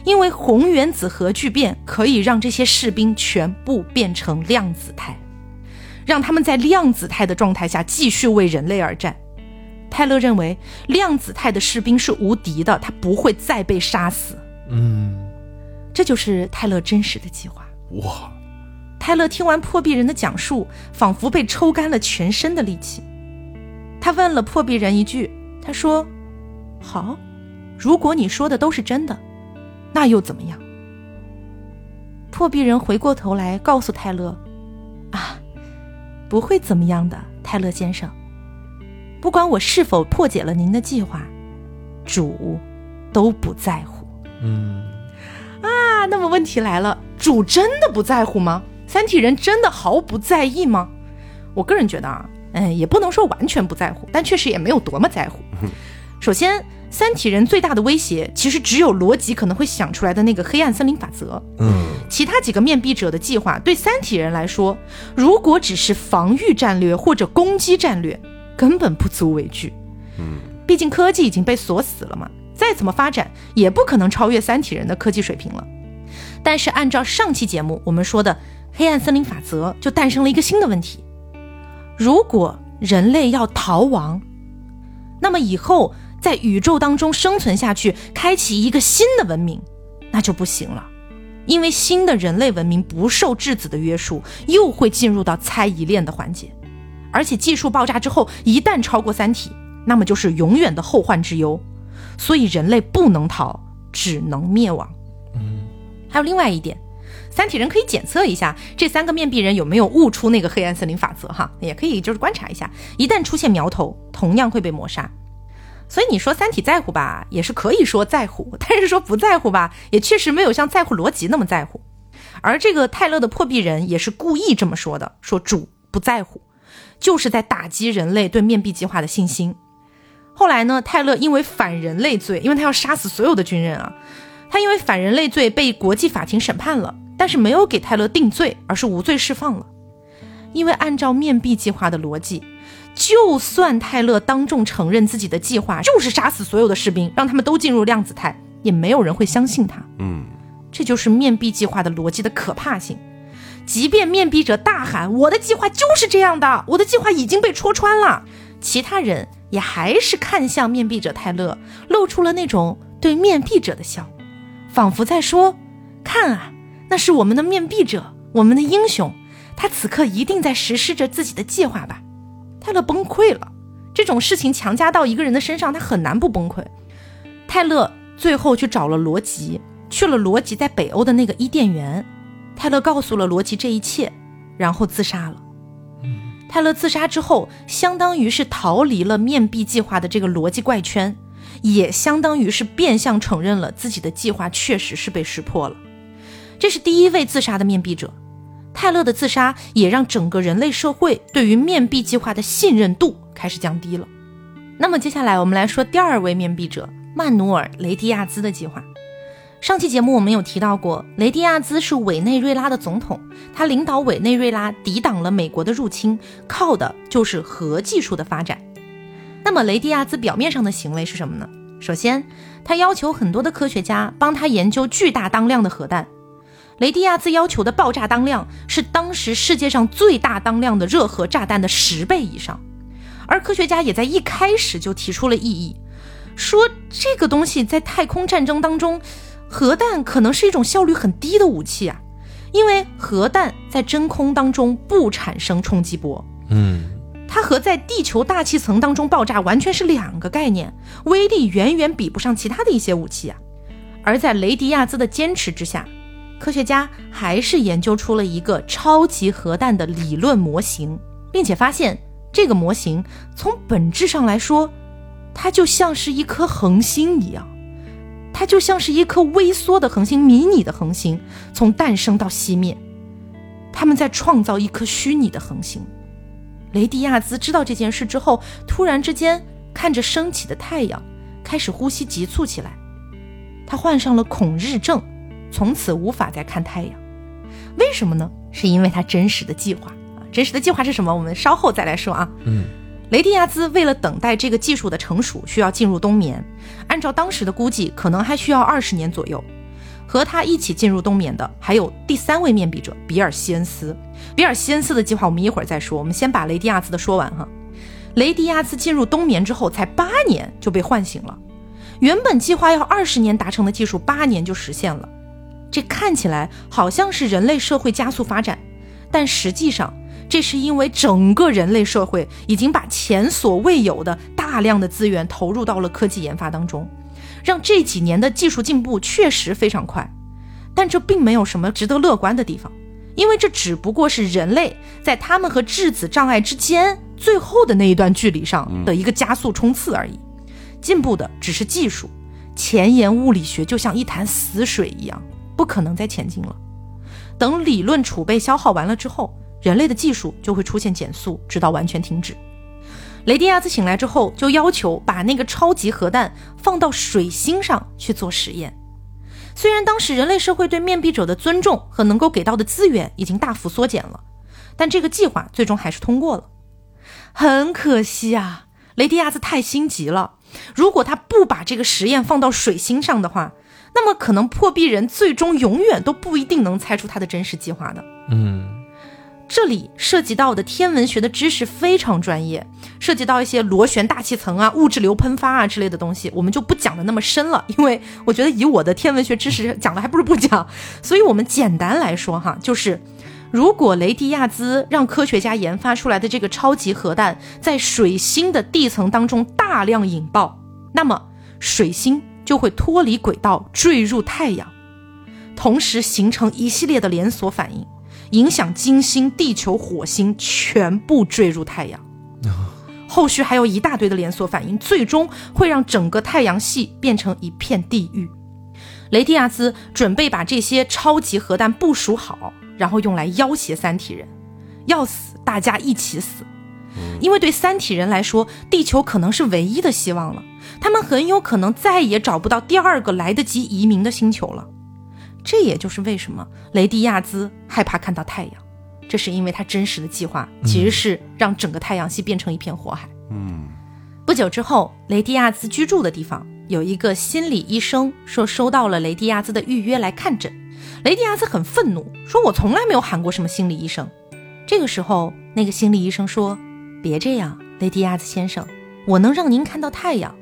因为红原子核聚变可以让这些士兵全部变成量子态，让他们在量子态的状态下继续为人类而战。泰勒认为量子态的士兵是无敌的，他不会再被杀死。嗯，这就是泰勒真实的计划。哇！泰勒听完破壁人的讲述，仿佛被抽干了全身的力气。他问了破壁人一句：“他说，好，如果你说的都是真的，那又怎么样？”破壁人回过头来告诉泰勒：“啊，不会怎么样的，泰勒先生。”不管我是否破解了您的计划，主都不在乎。嗯，啊，那么问题来了，主真的不在乎吗？三体人真的毫不在意吗？我个人觉得啊，嗯，也不能说完全不在乎，但确实也没有多么在乎。首先，三体人最大的威胁其实只有罗辑可能会想出来的那个黑暗森林法则。嗯，其他几个面壁者的计划对三体人来说，如果只是防御战略或者攻击战略，根本不足为惧。嗯，毕竟科技已经被锁死了嘛，再怎么发展也不可能超越三体人的科技水平了。但是按照上期节目我们说的黑暗森林法则，就诞生了一个新的问题：如果人类要逃亡，那么以后在宇宙当中生存下去，开启一个新的文明，那就不行了。因为新的人类文明不受质子的约束，又会进入到猜疑链的环节，而且技术爆炸之后，一旦超过三体，那么就是永远的后患之忧。所以人类不能逃，只能灭亡。嗯，还有另外一点，三体人可以检测一下这三个面壁人有没有悟出那个黑暗森林法则哈，也可以就是观察一下，一旦出现苗头，同样会被抹杀。所以你说三体在乎吧，也是可以说在乎，但是说不在乎吧，也确实没有像在乎逻辑那么在乎。而这个泰勒的破壁人也是故意这么说的，说主不在乎，就是在打击人类对面壁计划的信心。后来呢，泰勒因为反人类罪，因为他要杀死所有的军人啊，他因为反人类罪被国际法庭审判了，但是没有给泰勒定罪，而是无罪释放了。因为按照面壁计划的逻辑。就算泰勒当众承认自己的计划就是杀死所有的士兵，让他们都进入量子态，也没有人会相信他。嗯，这就是面壁计划的逻辑的可怕性。即便面壁者大喊“我的计划就是这样的，我的计划已经被戳穿了”，其他人也还是看向面壁者泰勒，露出了那种对面壁者的笑，仿佛在说：“看啊，那是我们的面壁者，我们的英雄，他此刻一定在实施着自己的计划吧。”泰勒崩溃了，这种事情强加到一个人的身上，他很难不崩溃。泰勒最后去找了罗辑，去了罗辑在北欧的那个伊甸园。泰勒告诉了罗辑这一切，然后自杀了。泰勒自杀之后，相当于是逃离了面壁计划的这个逻辑怪圈，也相当于是变相承认了自己的计划确实是被识破了。这是第一位自杀的面壁者。泰勒的自杀也让整个人类社会对于面壁计划的信任度开始降低了。那么接下来我们来说第二位面壁者曼努尔·雷迪亚兹的计划。上期节目我们有提到过，雷迪亚兹是委内瑞拉的总统，他领导委内瑞拉抵挡了美国的入侵，靠的就是核技术的发展。那么雷迪亚兹表面上的行为是什么呢？首先，他要求很多的科学家帮他研究巨大当量的核弹。雷迪亚兹要求的爆炸当量是当时世界上最大当量的热核炸弹的十倍以上，而科学家也在一开始就提出了异议，说这个东西在太空战争当中，核弹可能是一种效率很低的武器啊，因为核弹在真空当中不产生冲击波，嗯，它和在地球大气层当中爆炸完全是两个概念，威力远远比不上其他的一些武器啊，而在雷迪亚兹的坚持之下。科学家还是研究出了一个超级核弹的理论模型，并且发现这个模型从本质上来说，它就像是一颗恒星一样，它就像是一颗微缩的恒星，迷你的恒星，从诞生到熄灭，他们在创造一颗虚拟的恒星。雷迪亚兹知道这件事之后，突然之间看着升起的太阳，开始呼吸急促起来，他患上了恐日症。从此无法再看太阳，为什么呢？是因为他真实的计划啊！真实的计划是什么？我们稍后再来说啊。嗯，雷迪亚兹为了等待这个技术的成熟，需要进入冬眠。按照当时的估计，可能还需要二十年左右。和他一起进入冬眠的还有第三位面壁者比尔西恩斯。比尔西恩斯的计划我们一会儿再说，我们先把雷迪亚兹的说完哈。雷迪亚兹进入冬眠之后，才八年就被唤醒了。原本计划要二十年达成的技术，八年就实现了。这看起来好像是人类社会加速发展，但实际上，这是因为整个人类社会已经把前所未有的大量的资源投入到了科技研发当中，让这几年的技术进步确实非常快。但这并没有什么值得乐观的地方，因为这只不过是人类在他们和质子障碍之间最后的那一段距离上的一个加速冲刺而已。进步的只是技术，前沿物理学就像一潭死水一样。不可能再前进了。等理论储备消耗完了之后，人类的技术就会出现减速，直到完全停止。雷迪亚兹醒来之后，就要求把那个超级核弹放到水星上去做实验。虽然当时人类社会对面壁者的尊重和能够给到的资源已经大幅缩减了，但这个计划最终还是通过了。很可惜啊，雷迪亚兹太心急了。如果他不把这个实验放到水星上的话，那么可能破壁人最终永远都不一定能猜出他的真实计划的。嗯，这里涉及到的天文学的知识非常专业，涉及到一些螺旋大气层啊、物质流喷发啊之类的东西，我们就不讲的那么深了，因为我觉得以我的天文学知识讲了还不如不讲。所以我们简单来说哈，就是如果雷迪亚兹让科学家研发出来的这个超级核弹在水星的地层当中大量引爆，那么水星就会脱离轨道坠入太阳，同时形成一系列的连锁反应。影响金星、地球、火星全部坠入太阳，后续还有一大堆的连锁反应，最终会让整个太阳系变成一片地狱。雷迪亚兹准备把这些超级核弹部署好，然后用来要挟三体人，要死大家一起死。因为对三体人来说，地球可能是唯一的希望了，他们很有可能再也找不到第二个来得及移民的星球了。这也就是为什么雷迪亚兹害怕看到太阳，这是因为他真实的计划其实是让整个太阳系变成一片火海。嗯，不久之后，雷迪亚兹居住的地方有一个心理医生说收到了雷迪亚兹的预约来看诊。雷迪亚兹很愤怒，说我从来没有喊过什么心理医生。这个时候，那个心理医生说：“别这样，雷迪亚兹先生，我能让您看到太阳，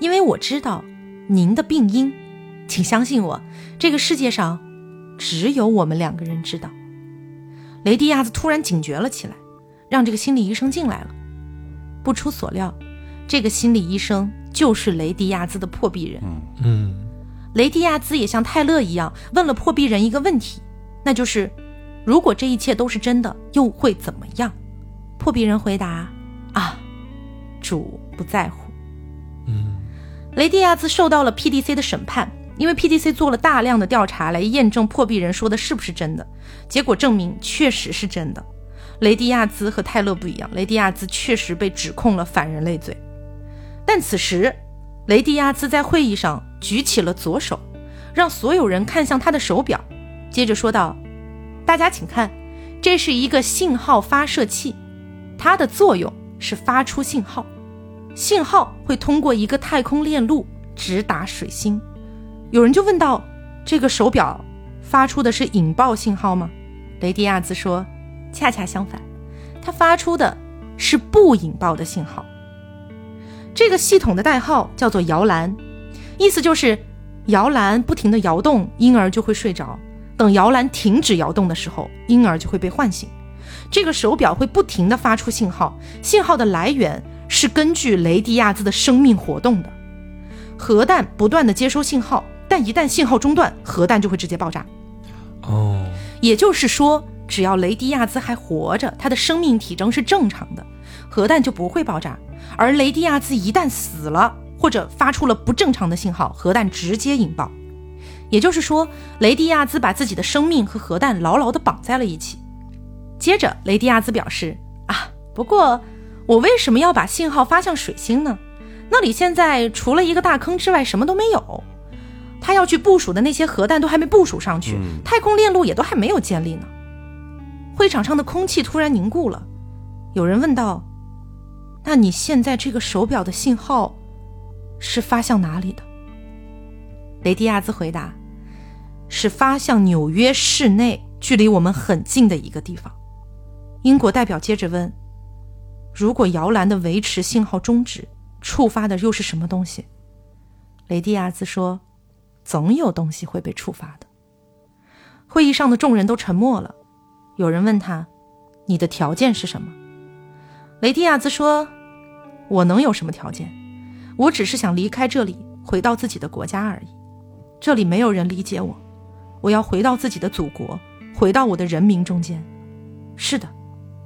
因为我知道您的病因。请相信我，这个世界上只有我们两个人知道。”雷迪亚兹突然警觉了起来，让这个心理医生进来了。不出所料，这个心理医生就是雷迪亚兹的破壁人。嗯，雷迪亚兹也像泰勒一样问了破壁人一个问题，那就是：如果这一切都是真的，又会怎么样？破壁人回答：啊，主不在乎。嗯，雷迪亚兹受到了 PDC 的审判，因为 PDC 做了大量的调查来验证破壁人说的是不是真的，结果证明确实是真的。雷迪亚兹和泰勒不一样，雷迪亚兹确实被指控了反人类罪。但此时，雷迪亚兹在会议上举起了左手，让所有人看向他的手表，接着说道：“大家请看，这是一个信号发射器，它的作用是发出信号，信号会通过一个太空链路直达水星。”有人就问到：“这个手表发出的是引爆信号吗？”雷迪亚兹说：“恰恰相反，它发出的是不引爆的信号。这个系统的代号叫做摇篮，意思就是摇篮不停地摇动，婴儿就会睡着。等摇篮停止摇动的时候，婴儿就会被唤醒。这个手表会不停地发出信号，信号的来源是根据雷迪亚兹的生命活动的。核弹不断的接收信号，但一旦信号中断，核弹就会直接爆炸。哦，也就是说，只要雷迪亚兹还活着，他的生命体征是正常的，核弹就不会爆炸。而雷迪亚兹一旦死了，或者发出了不正常的信号，核弹直接引爆。也就是说，雷迪亚兹把自己的生命和核弹牢牢地绑在了一起。接着，雷迪亚兹表示：“啊，不过我为什么要把信号发向水星呢？那里现在除了一个大坑之外，什么都没有。他要去部署的那些核弹都还没部署上去，太空链路也都还没有建立呢。”会场上的空气突然凝固了，有人问道：“那你现在这个手表的信号是发向哪里的？”雷迪亚兹回答：“是发向纽约市内，距离我们很近的一个地方。”英国代表接着问：“如果摇篮的维持信号终止，触发的又是什么东西？”雷迪亚兹说：“总有东西会被触发的。”会议上的众人都沉默了。有人问他：“你的条件是什么？”雷迪亚兹说：“我能有什么条件？我只是想离开这里，回到自己的国家而已。这里没有人理解我，我要回到自己的祖国，回到我的人民中间。是的，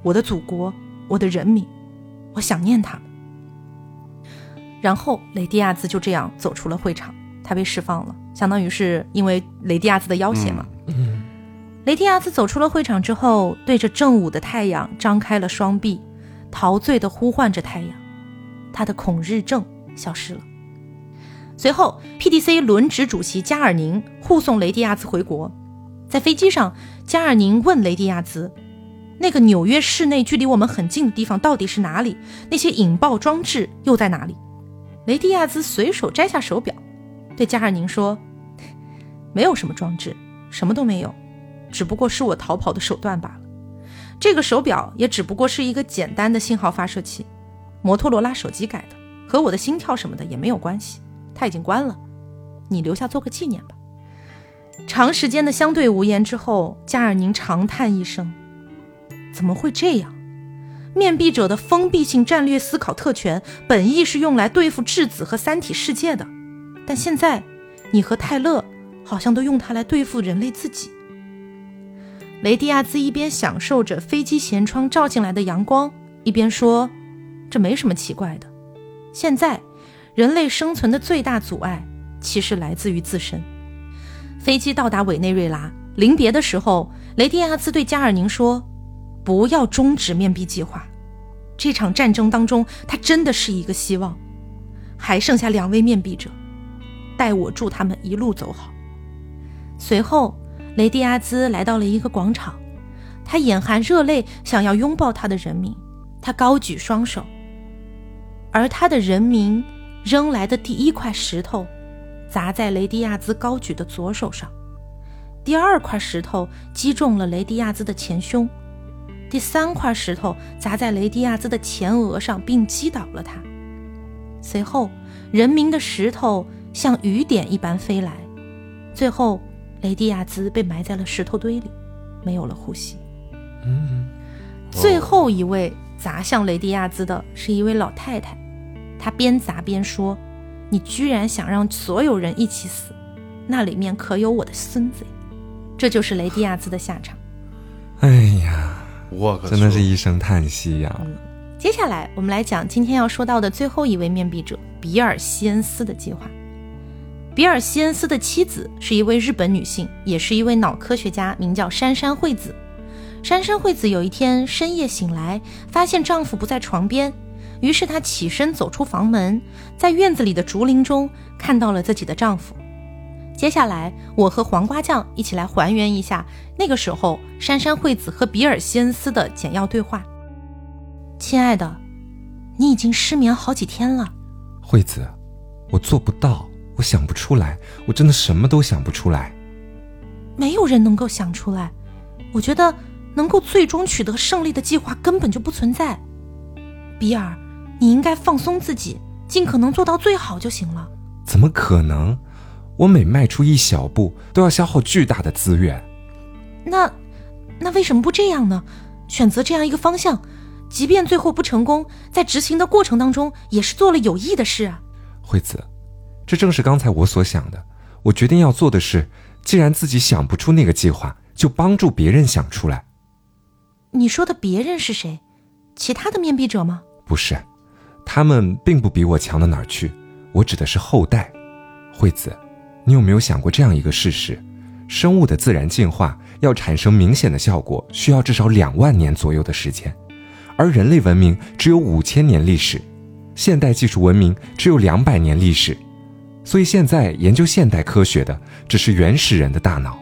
我的祖国，我的人民，我想念他们。”然后雷迪亚兹就这样走出了会场，他被释放了，相当于是因为雷迪亚兹的要挟嘛。雷迪亚兹走出了会场之后，对着正午的太阳张开了双臂，陶醉地呼唤着太阳。他的恐日症消失了。随后，PDC 轮值主席加尔宁护送雷迪亚兹回国。在飞机上，加尔宁问雷迪亚兹：“那个纽约市内距离我们很近的地方到底是哪里？那些引爆装置又在哪里？”雷迪亚兹随手摘下手表，对加尔宁说：“没有什么装置，什么都没有，只不过是我逃跑的手段罢了。这个手表也只不过是一个简单的信号发射器，摩托罗拉手机改的，和我的心跳什么的也没有关系。它已经关了，你留下做个纪念吧。”长时间的相对无言之后，加尔宁长叹一声：“怎么会这样？面壁者的封闭性战略思考特权本意是用来对付质子和三体世界的，但现在你和泰勒好像都用它来对付人类自己。”雷迪亚兹一边享受着飞机舷窗照进来的阳光，一边说：“这没什么奇怪的。现在，人类生存的最大阻碍其实来自于自身。”飞机到达委内瑞拉，临别的时候，雷迪亚兹对加尔宁说：“不要终止面壁计划。这场战争当中，他真的是一个希望。还剩下两位面壁者，代我祝他们一路走好。”随后，雷迪亚兹来到了一个广场，他眼含热泪，想要拥抱他的人民。他高举双手，而他的人民扔来的第一块石头。砸在雷迪亚兹高举的左手上，第二块石头击中了雷迪亚兹的前胸，第三块石头砸在雷迪亚兹的前额上，并击倒了他。随后，人民的石头像雨点一般飞来，最后，雷迪亚兹被埋在了石头堆里，没有了呼吸。嗯，最后一位砸向雷迪亚兹的是一位老太太，她边砸边说。你居然想让所有人一起死，那里面可有我的孙子？这就是雷迪亚兹的下场。哎呀，我可真的是一声叹息呀。接下来我们来讲今天要说到的最后一位面壁者比尔·西恩斯的计划。比尔·西恩斯的妻子是一位日本女性，也是一位脑科学家，名叫杉山惠子。杉山惠子有一天深夜醒来，发现丈夫不在床边。于是她起身走出房门，在院子里的竹林中看到了自己的丈夫。接下来，我和黄瓜酱一起来还原一下那个时候珊珊惠子和比尔·西恩斯的简要对话。亲爱的，你已经失眠好几天了。惠子，我做不到，我想不出来，我真的什么都想不出来。没有人能够想出来。我觉得能够最终取得胜利的计划根本就不存在。比尔。你应该放松自己，尽可能做到最好就行了。怎么可能？我每迈出一小步都要消耗巨大的资源。那，那为什么不这样呢？选择这样一个方向，即便最后不成功，在执行的过程当中也是做了有益的事啊。惠子，这正是刚才我所想的。我决定要做的是，既然自己想不出那个计划，就帮助别人想出来。你说的别人是谁？其他的面壁者吗？不是。他们并不比我强到哪儿去，我指的是后代。惠子，你有没有想过这样一个事实：生物的自然进化要产生明显的效果，需要至少两万年左右的时间，而人类文明只有五千年历史，现代技术文明只有两百年历史，所以现在研究现代科学的只是原始人的大脑。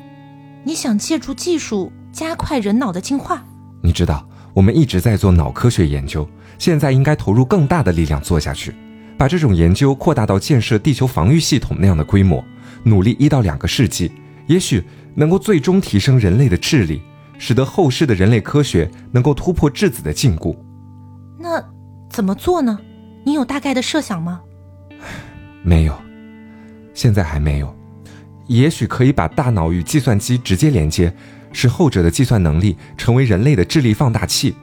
你想借助技术加快人脑的进化？你知道，我们一直在做脑科学研究。现在应该投入更大的力量做下去，把这种研究扩大到建设地球防御系统那样的规模，努力一到两个世纪，也许能够最终提升人类的智力，使得后世的人类科学能够突破质子的禁锢。那怎么做呢？你有大概的设想吗？没有，现在还没有。也许可以把大脑与计算机直接连接，使后者的计算能力成为人类的智力放大器。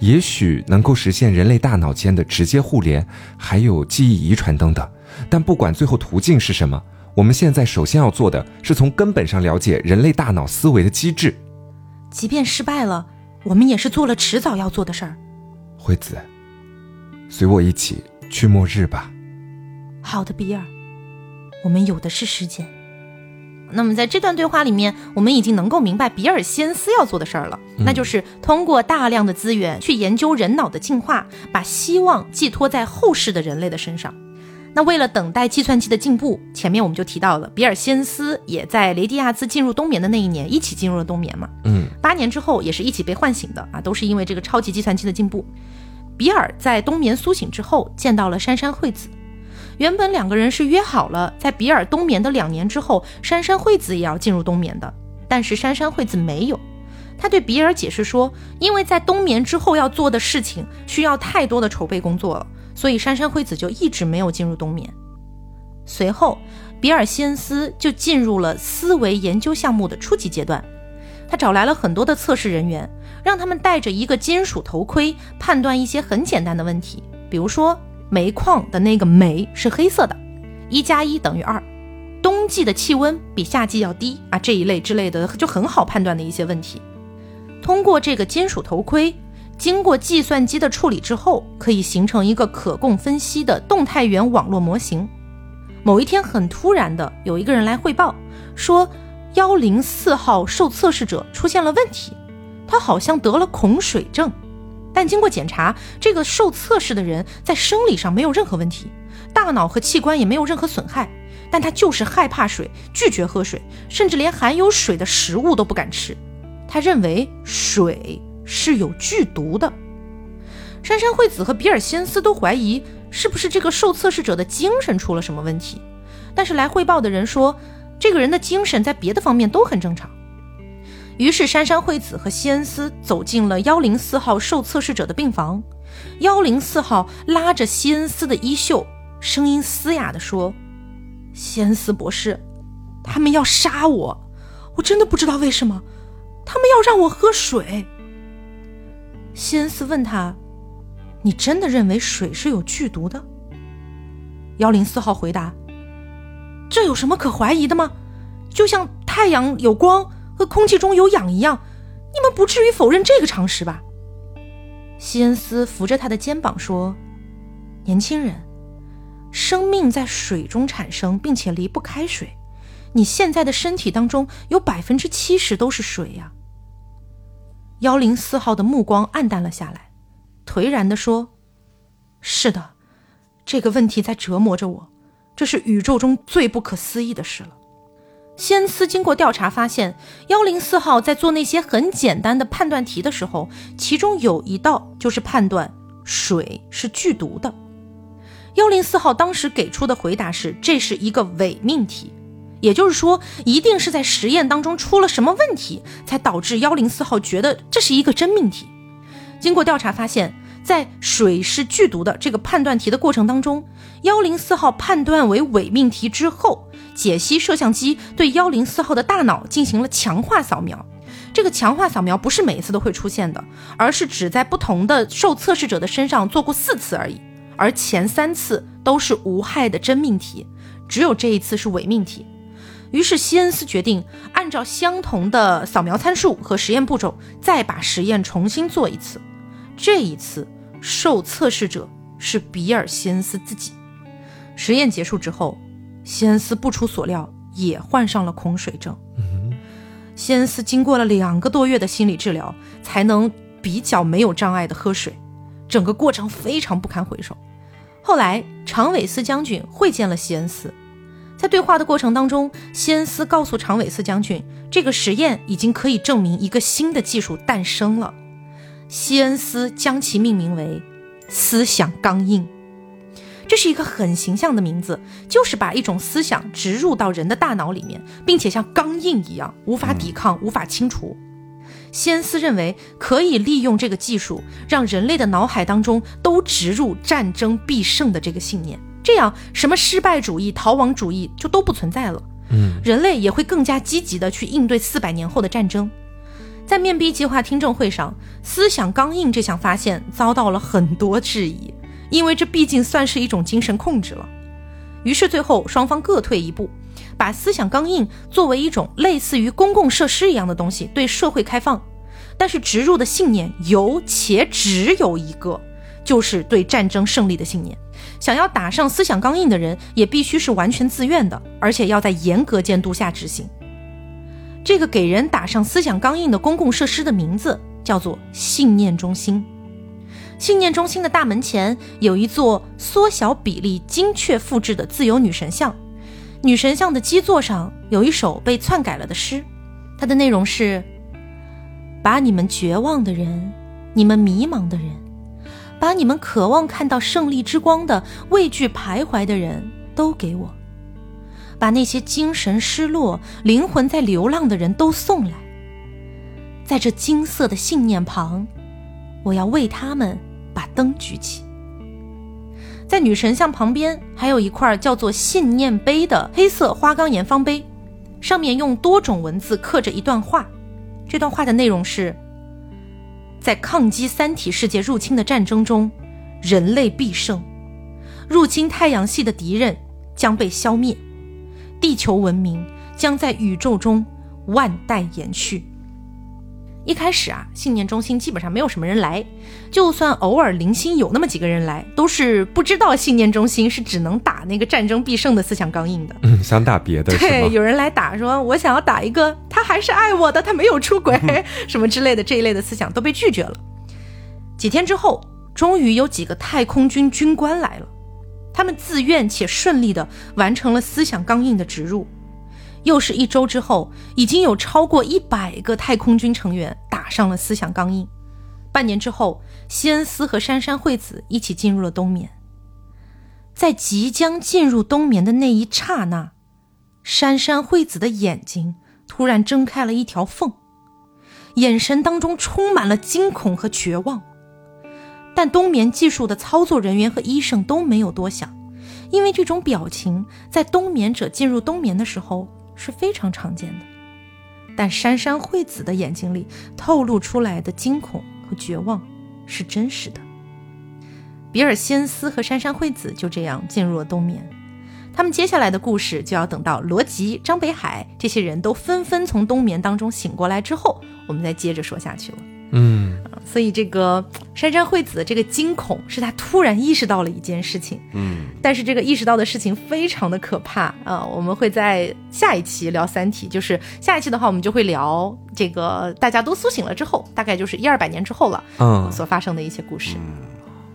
也许能够实现人类大脑间的直接互联，还有记忆遗传等等。但不管最后途径是什么，我们现在首先要做的是从根本上了解人类大脑思维的机制。即便失败了，我们也是做了迟早要做的事儿。惠子，随我一起去末日吧。好的，比尔，我们有的是时间。那么在这段对话里面，我们已经能够明白比尔西恩斯要做的事儿了，那就是通过大量的资源去研究人脑的进化，把希望寄托在后世的人类的身上。那为了等待计算机的进步，前面我们就提到了，比尔西恩斯也在雷迪亚兹进入冬眠的那一年一起进入了冬眠嘛。嗯，八年之后也是一起被唤醒的啊，都是因为这个超级计算机的进步。比尔在冬眠苏醒之后见到了珊珊惠子，原本两个人是约好了，在比尔冬眠的两年之后，珊珊惠子也要进入冬眠的，但是珊珊惠子没有。他对比尔解释说，因为在冬眠之后要做的事情需要太多的筹备工作了。所以珊珊惠子就一直没有进入冬眠。随后，比尔西恩斯就进入了思维研究项目的初级阶段。他找来了很多的测试人员，让他们戴着一个金属头盔，判断一些很简单的问题，比如说煤矿的那个煤是黑色的，一加一等于二，冬季的气温比夏季要低啊这一类之类的就很好判断的一些问题。通过这个金属头盔。经过计算机的处理之后，可以形成一个可供分析的动态源网络模型。某一天很突然的，有一个人来汇报说，幺零四号受测试者出现了问题，他好像得了恐水症。但经过检查，这个受测试的人在生理上没有任何问题，大脑和器官也没有任何损害，但他就是害怕水，拒绝喝水，甚至连含有水的食物都不敢吃。他认为水。是有剧毒的。珊珊惠子和比尔先斯都怀疑是不是这个受测试者的精神出了什么问题，但是来汇报的人说，这个人的精神在别的方面都很正常。于是珊珊惠子和西恩斯走进了幺零四号受测试者的病房。幺零四号拉着西恩斯的衣袖，声音嘶哑地说：“西恩斯博士，他们要杀我，我真的不知道为什么，他们要让我喝水。”西恩斯问他：“你真的认为水是有剧毒的？”幺零四号回答：“这有什么可怀疑的吗？就像太阳有光和空气中有氧一样，你们不至于否认这个常识吧？”西恩斯扶着他的肩膀说：“年轻人，生命在水中产生，并且离不开水。你现在的身体当中有百分之七十都是水呀。”幺零四号的目光暗淡了下来，颓然地说：“是的，这个问题在折磨着我，这是宇宙中最不可思议的事了。”先斯经过调查发现，幺零四号在做那些很简单的判断题的时候，其中有一道就是判断水是剧毒的。幺零四号当时给出的回答是：“这是一个伪命题。”也就是说，一定是在实验当中出了什么问题，才导致幺零四号觉得这是一个真命题。经过调查发现，在水是剧毒的这个判断题的过程当中，幺零四号判断为伪命题之后，解析摄像机对幺零四号的大脑进行了强化扫描。这个强化扫描不是每一次都会出现的，而是只在不同的受测试者的身上做过四次而已，而前三次都是无害的真命题，只有这一次是伪命题。于是，西恩斯决定按照相同的扫描参数和实验步骤，再把实验重新做一次。这一次，受测试者是比尔·西恩斯自己。实验结束之后，西恩斯不出所料也患上了恐水症。西恩斯经过了两个多月的心理治疗，才能比较没有障碍的喝水。整个过程非常不堪回首。后来，长尾斯将军会见了西恩斯。在对话的过程当中，西恩斯告诉长尾斯将军，这个实验已经可以证明一个新的技术诞生了。西恩斯将其命名为“思想钢印”，这是一个很形象的名字，就是把一种思想植入到人的大脑里面，并且像钢印一样无法抵抗、无法清除。西恩斯认为可以利用这个技术，让人类的脑海当中都植入战争必胜的这个信念。这样，什么失败主义、逃亡主义就都不存在了。嗯，人类也会更加积极的去应对四百年后的战争。在面壁计划听证会上，思想钢印这项发现遭到了很多质疑，因为这毕竟算是一种精神控制了。于是最后双方各退一步，把思想钢印作为一种类似于公共设施一样的东西对社会开放，但是植入的信念有且只有一个，就是对战争胜利的信念。想要打上思想钢印的人，也必须是完全自愿的，而且要在严格监督下执行。这个给人打上思想钢印的公共设施的名字叫做信念中心。信念中心的大门前有一座缩小比例、精确复制的自由女神像，女神像的基座上有一首被篡改了的诗，它的内容是：把你们绝望的人，你们迷茫的人，把你们渴望看到胜利之光的、畏惧徘徊的人都给我，把那些精神失落、灵魂在流浪的人都送来，在这金色的信念旁，我要为他们。把灯举起，在女神像旁边还有一块叫做“信念碑”的黑色花岗岩方碑，上面用多种文字刻着一段话。这段话的内容是：在抗击三体世界入侵的战争中，人类必胜，入侵太阳系的敌人将被消灭，地球文明将在宇宙中万代延续。一开始啊，信念中心基本上没有什么人来，就算偶尔零星有那么几个人来，都是不知道信念中心是只能打那个战争必胜的思想钢印的。嗯，想打别的，对，有人来打，说我想要打一个，他还是爱我的，他没有出轨，什么之类的这一类的思想都被拒绝了。几天之后，终于有几个太空军军官来了，他们自愿且顺利的完成了思想钢印的植入。又是一周之后，已经有超过一百个太空军成员打上了思想钢印。半年之后，西恩斯和珊珊惠子一起进入了冬眠。在即将进入冬眠的那一刹那，珊珊惠子的眼睛突然睁开了一条缝，眼神当中充满了惊恐和绝望。但冬眠技术的操作人员和医生都没有多想，因为这种表情在冬眠者进入冬眠的时候。是非常常见的，但珊珊惠子的眼睛里透露出来的惊恐和绝望是真实的。比尔·希恩斯和珊珊惠子就这样进入了冬眠，他们接下来的故事就要等到罗辑、张北海这些人都纷纷从冬眠当中醒过来之后，我们再接着说下去了。嗯，所以这个珊珊惠子的这个惊恐是她突然意识到了一件事情，嗯，但是这个意识到的事情非常的可怕啊！我们会在下一期聊《三体》，就是下一期的话，我们就会聊这个大家都苏醒了之后，大概就是一二百年之后了，嗯，所发生的一些故事。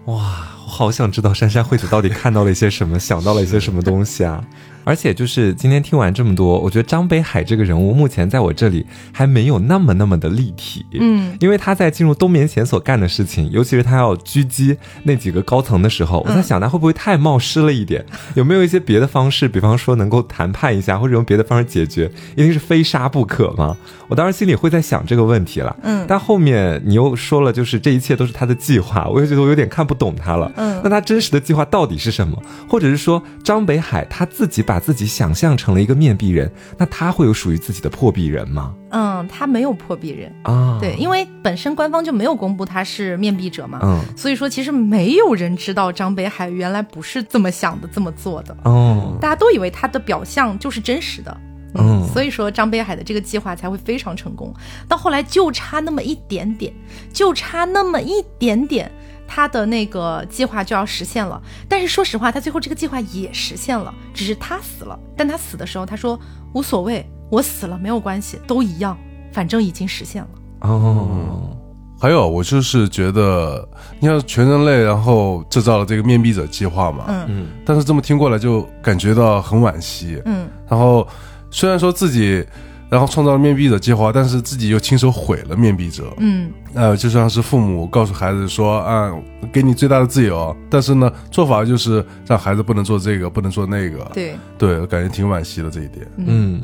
哇，我好想知道珊珊惠子到底看到了一些什么，想到了一些什么东西啊！而且就是今天听完这么多，我觉得张北海这个人物目前在我这里还没有那么那么的立体。嗯，因为他在进入冬眠前所干的事情，尤其是他要狙击那几个高层的时候，我在想他会不会太冒失了一点？有没有一些别的方式，比方说能够谈判一下，或者用别的方式解决？一定是非杀不可吗？我当时心里会在想这个问题了。嗯，但后面你又说了，就是这一切都是他的计划，我又觉得我有点看不懂他了。嗯，那他真实的计划到底是什么？或者是说张北海他自己把自己想象成了一个面壁人，那他会有属于自己的破壁人吗？嗯，他没有破壁人啊，对，因为本身官方就没有公布他是面壁者嘛，嗯，所以说其实没有人知道张北海原来不是这么想的，这么做的。哦，大家都以为他的表象就是真实的，嗯所以说张北海的这个计划才会非常成功。到后来就差那么一点点，就差那么一点点，他的那个计划就要实现了。但是说实话，他最后这个计划也实现了，只是他死了。但他死的时候，他说无所谓，我死了没有关系，都一样，反正已经实现了。哦，还有，我就是觉得，你看全人类，然后制造了这个面壁者计划嘛，嗯嗯但是这么听过来就感觉到很惋惜。嗯然后虽然说自己，然后创造了面壁者计划，但是自己又亲手毁了面壁者。嗯呃，就像是父母告诉孩子说啊，给你最大的自由，但是呢，做法就是让孩子不能做这个，不能做那个。对，对，感觉挺惋惜的这一点。嗯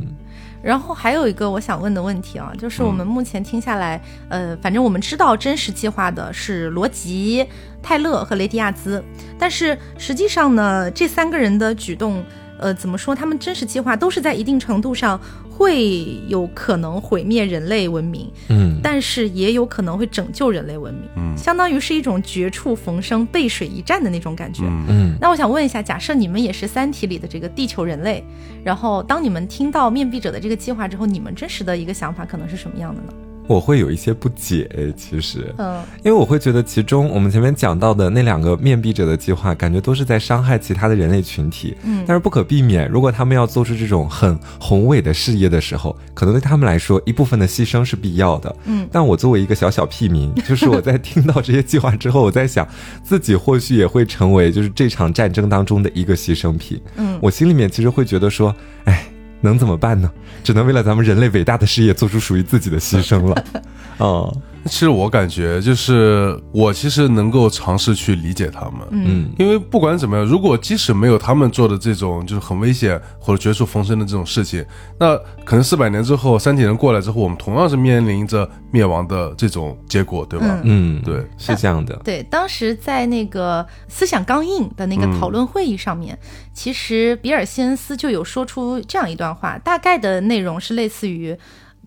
然后还有一个我想问的问题啊，就是我们目前听下来，呃，反正我们知道真实计划的是罗辑、泰勒和雷迪亚兹，但是实际上呢，这三个人的举动，呃，怎么说？他们真实计划都是在一定程度上会有可能毁灭人类文明，嗯但是也有可能会拯救人类文明，嗯相当于是一种绝处逢生、背水一战的那种感觉。嗯嗯那我想问一下，假设你们也是《三体》里的这个地球人类，然后当你们听到面壁者的这个计划之后，你们真实的一个想法可能是什么样的呢？我会有一些不解，其实，嗯，因为我会觉得其中我们前面讲到的那两个面壁者的计划，感觉都是在伤害其他的人类群体。嗯但是不可避免，如果他们要做出这种很宏伟的事业的时候，可能对他们来说，一部分的牺牲是必要的。嗯但我作为一个小小屁民，就是我在听到这些计划之后，我在想，自己或许也会成为就是这场战争当中的一个牺牲品。嗯我心里面其实会觉得说，哎。能怎么办呢？只能为了咱们人类伟大的事业做出属于自己的牺牲了。哦，其实我感觉就是我其实能够尝试去理解他们，嗯。因为不管怎么样，如果即使没有他们做的这种就是很危险或者绝处逢生的这种事情，那可能四百年之后，三体人过来之后，我们同样是面临着灭亡的这种结果，对吧？嗯，对，是这样的。对，当时在那个思想刚硬的那个讨论会议上面，其实比尔·西恩斯就有说出这样一段话，大概的内容是类似于：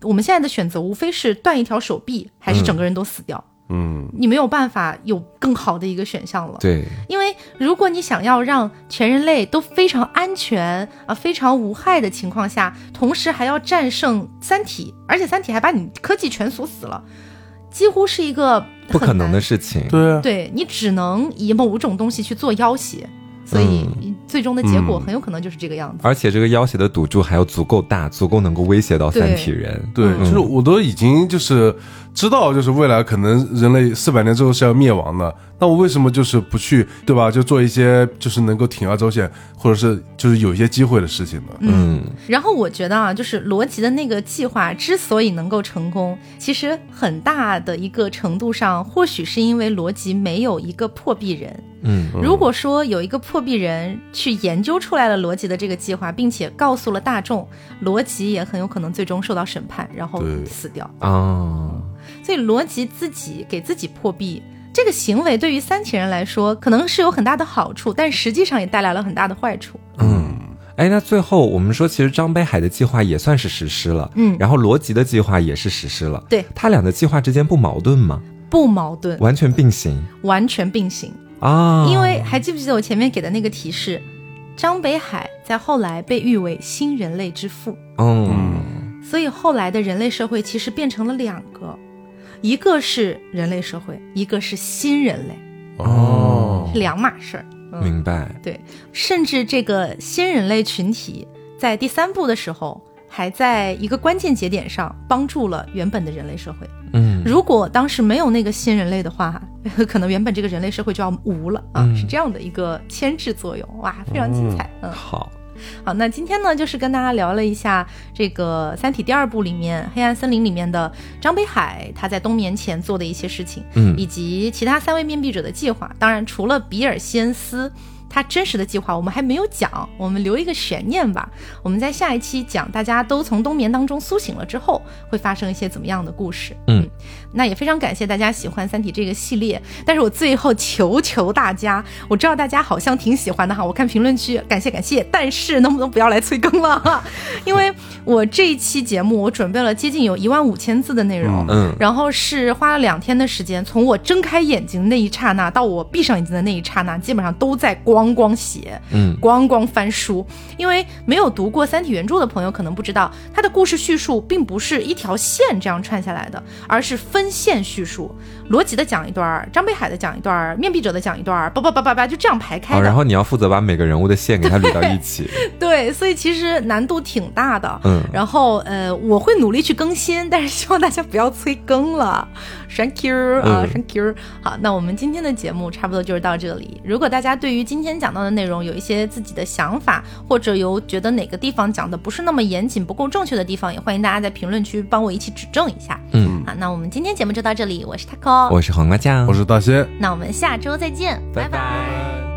我们现在的选择无非是断一条手臂，还是整个人都死掉。嗯，你没有办法有更好的一个选项了。对，因为如果你想要让全人类都非常安全啊、非常无害的情况下，同时还要战胜三体，而且三体还把你科技全锁死了，几乎是一个不可能的事。情。对啊，对你只能以某种东西去做要挟，所以最终的结果嗯很有可能就是这个样子。而且这个要挟的赌注还要足够大，足够能够威胁到三体人。对，嗯就是我都已经就是知道，就是未来可能人类四百年之后是要灭亡的，那我为什么就是不去，对吧？就做一些就是能够铤而走险，或者是就是有一些机会的事情呢？嗯然后我觉得啊，就是罗辑的那个计划之所以能够成功，其实很大的一个程度上，或许是因为罗辑没有一个破壁人。嗯如果说有一个破壁人去研究出来了罗辑的这个计划，并且告诉了大众，罗辑也很有可能最终受到审判，然后死掉。啊，所以罗辑自己给自己破壁。这个行为对于三体人来说可能是有很大的好处，但实际上也带来了很大的坏处。嗯。哎，那最后我们说，其实张北海的计划也算是实施了，嗯然后罗辑的计划也是实施了，对，他俩的计划之间不矛盾吗？不矛盾，完全并行完全并行。啊！因为还记不记得我前面给的那个提示？张北海在后来被誉为新人类之父，嗯所以后来的人类社会其实变成了两个，一个是人类社会，一个是新人类，哦，是两码事儿。嗯，明白，对，甚至这个新人类群体在第三部的时候，还在一个关键节点上帮助了原本的人类社会。嗯如果当时没有那个新人类的话，可能原本这个人类社会就要无了啊，嗯是这样的一个牵制作用，哇，非常精彩。嗯，好，好，那今天呢，就是跟大家聊了一下这个《三体》第二部里面黑暗森林里面的张北海他在冬眠前做的一些事情，嗯以及其他三位面壁者的计划。当然，除了比尔·西恩斯。他真实的计划我们还没有讲，我们留一个悬念吧。我们在下一期讲，大家都从冬眠当中苏醒了之后，会发生一些怎么样的故事？嗯，那也非常感谢大家喜欢《三体》这个系列，但是我最后求求大家，我知道大家好像挺喜欢的哈，我看评论区，感谢感谢，但是能不能不要来催更了？因为我这一期节目我准备了接近有一万五千字的内容，嗯然后是花了两天的时间，从我睁开眼睛那一刹那到我闭上眼睛的那一刹那，基本上都在咣咣写，嗯咣咣翻书。因为没有读过《三体》原著的朋友可能不知道，它的故事叙述并不是一条线这样串下来的，而是分线叙述。罗辑的讲一段儿，张北海的讲一段儿，面壁者的讲一段儿，叭叭叭叭叭，就这样排开哦，然后你要负责把每个人物的线给它捋到一起，对，所以其实难度挺大的。嗯然后呃，我会努力去更新，但是希望大家不要催更了，Thank you 啊、嗯 t h a n k you。好，那我们今天的节目差不多就是到这里。如果大家对于今天讲到的内容有一些自己的想法，或者有觉得哪个地方讲的不是那么严谨、不够正确的地方，也欢迎大家在评论区帮我一起指正一下。嗯，好，那我们今天节目就到这里，我是 Taco，我是黄瓜酱，我是大仙。那我们下周再见，拜拜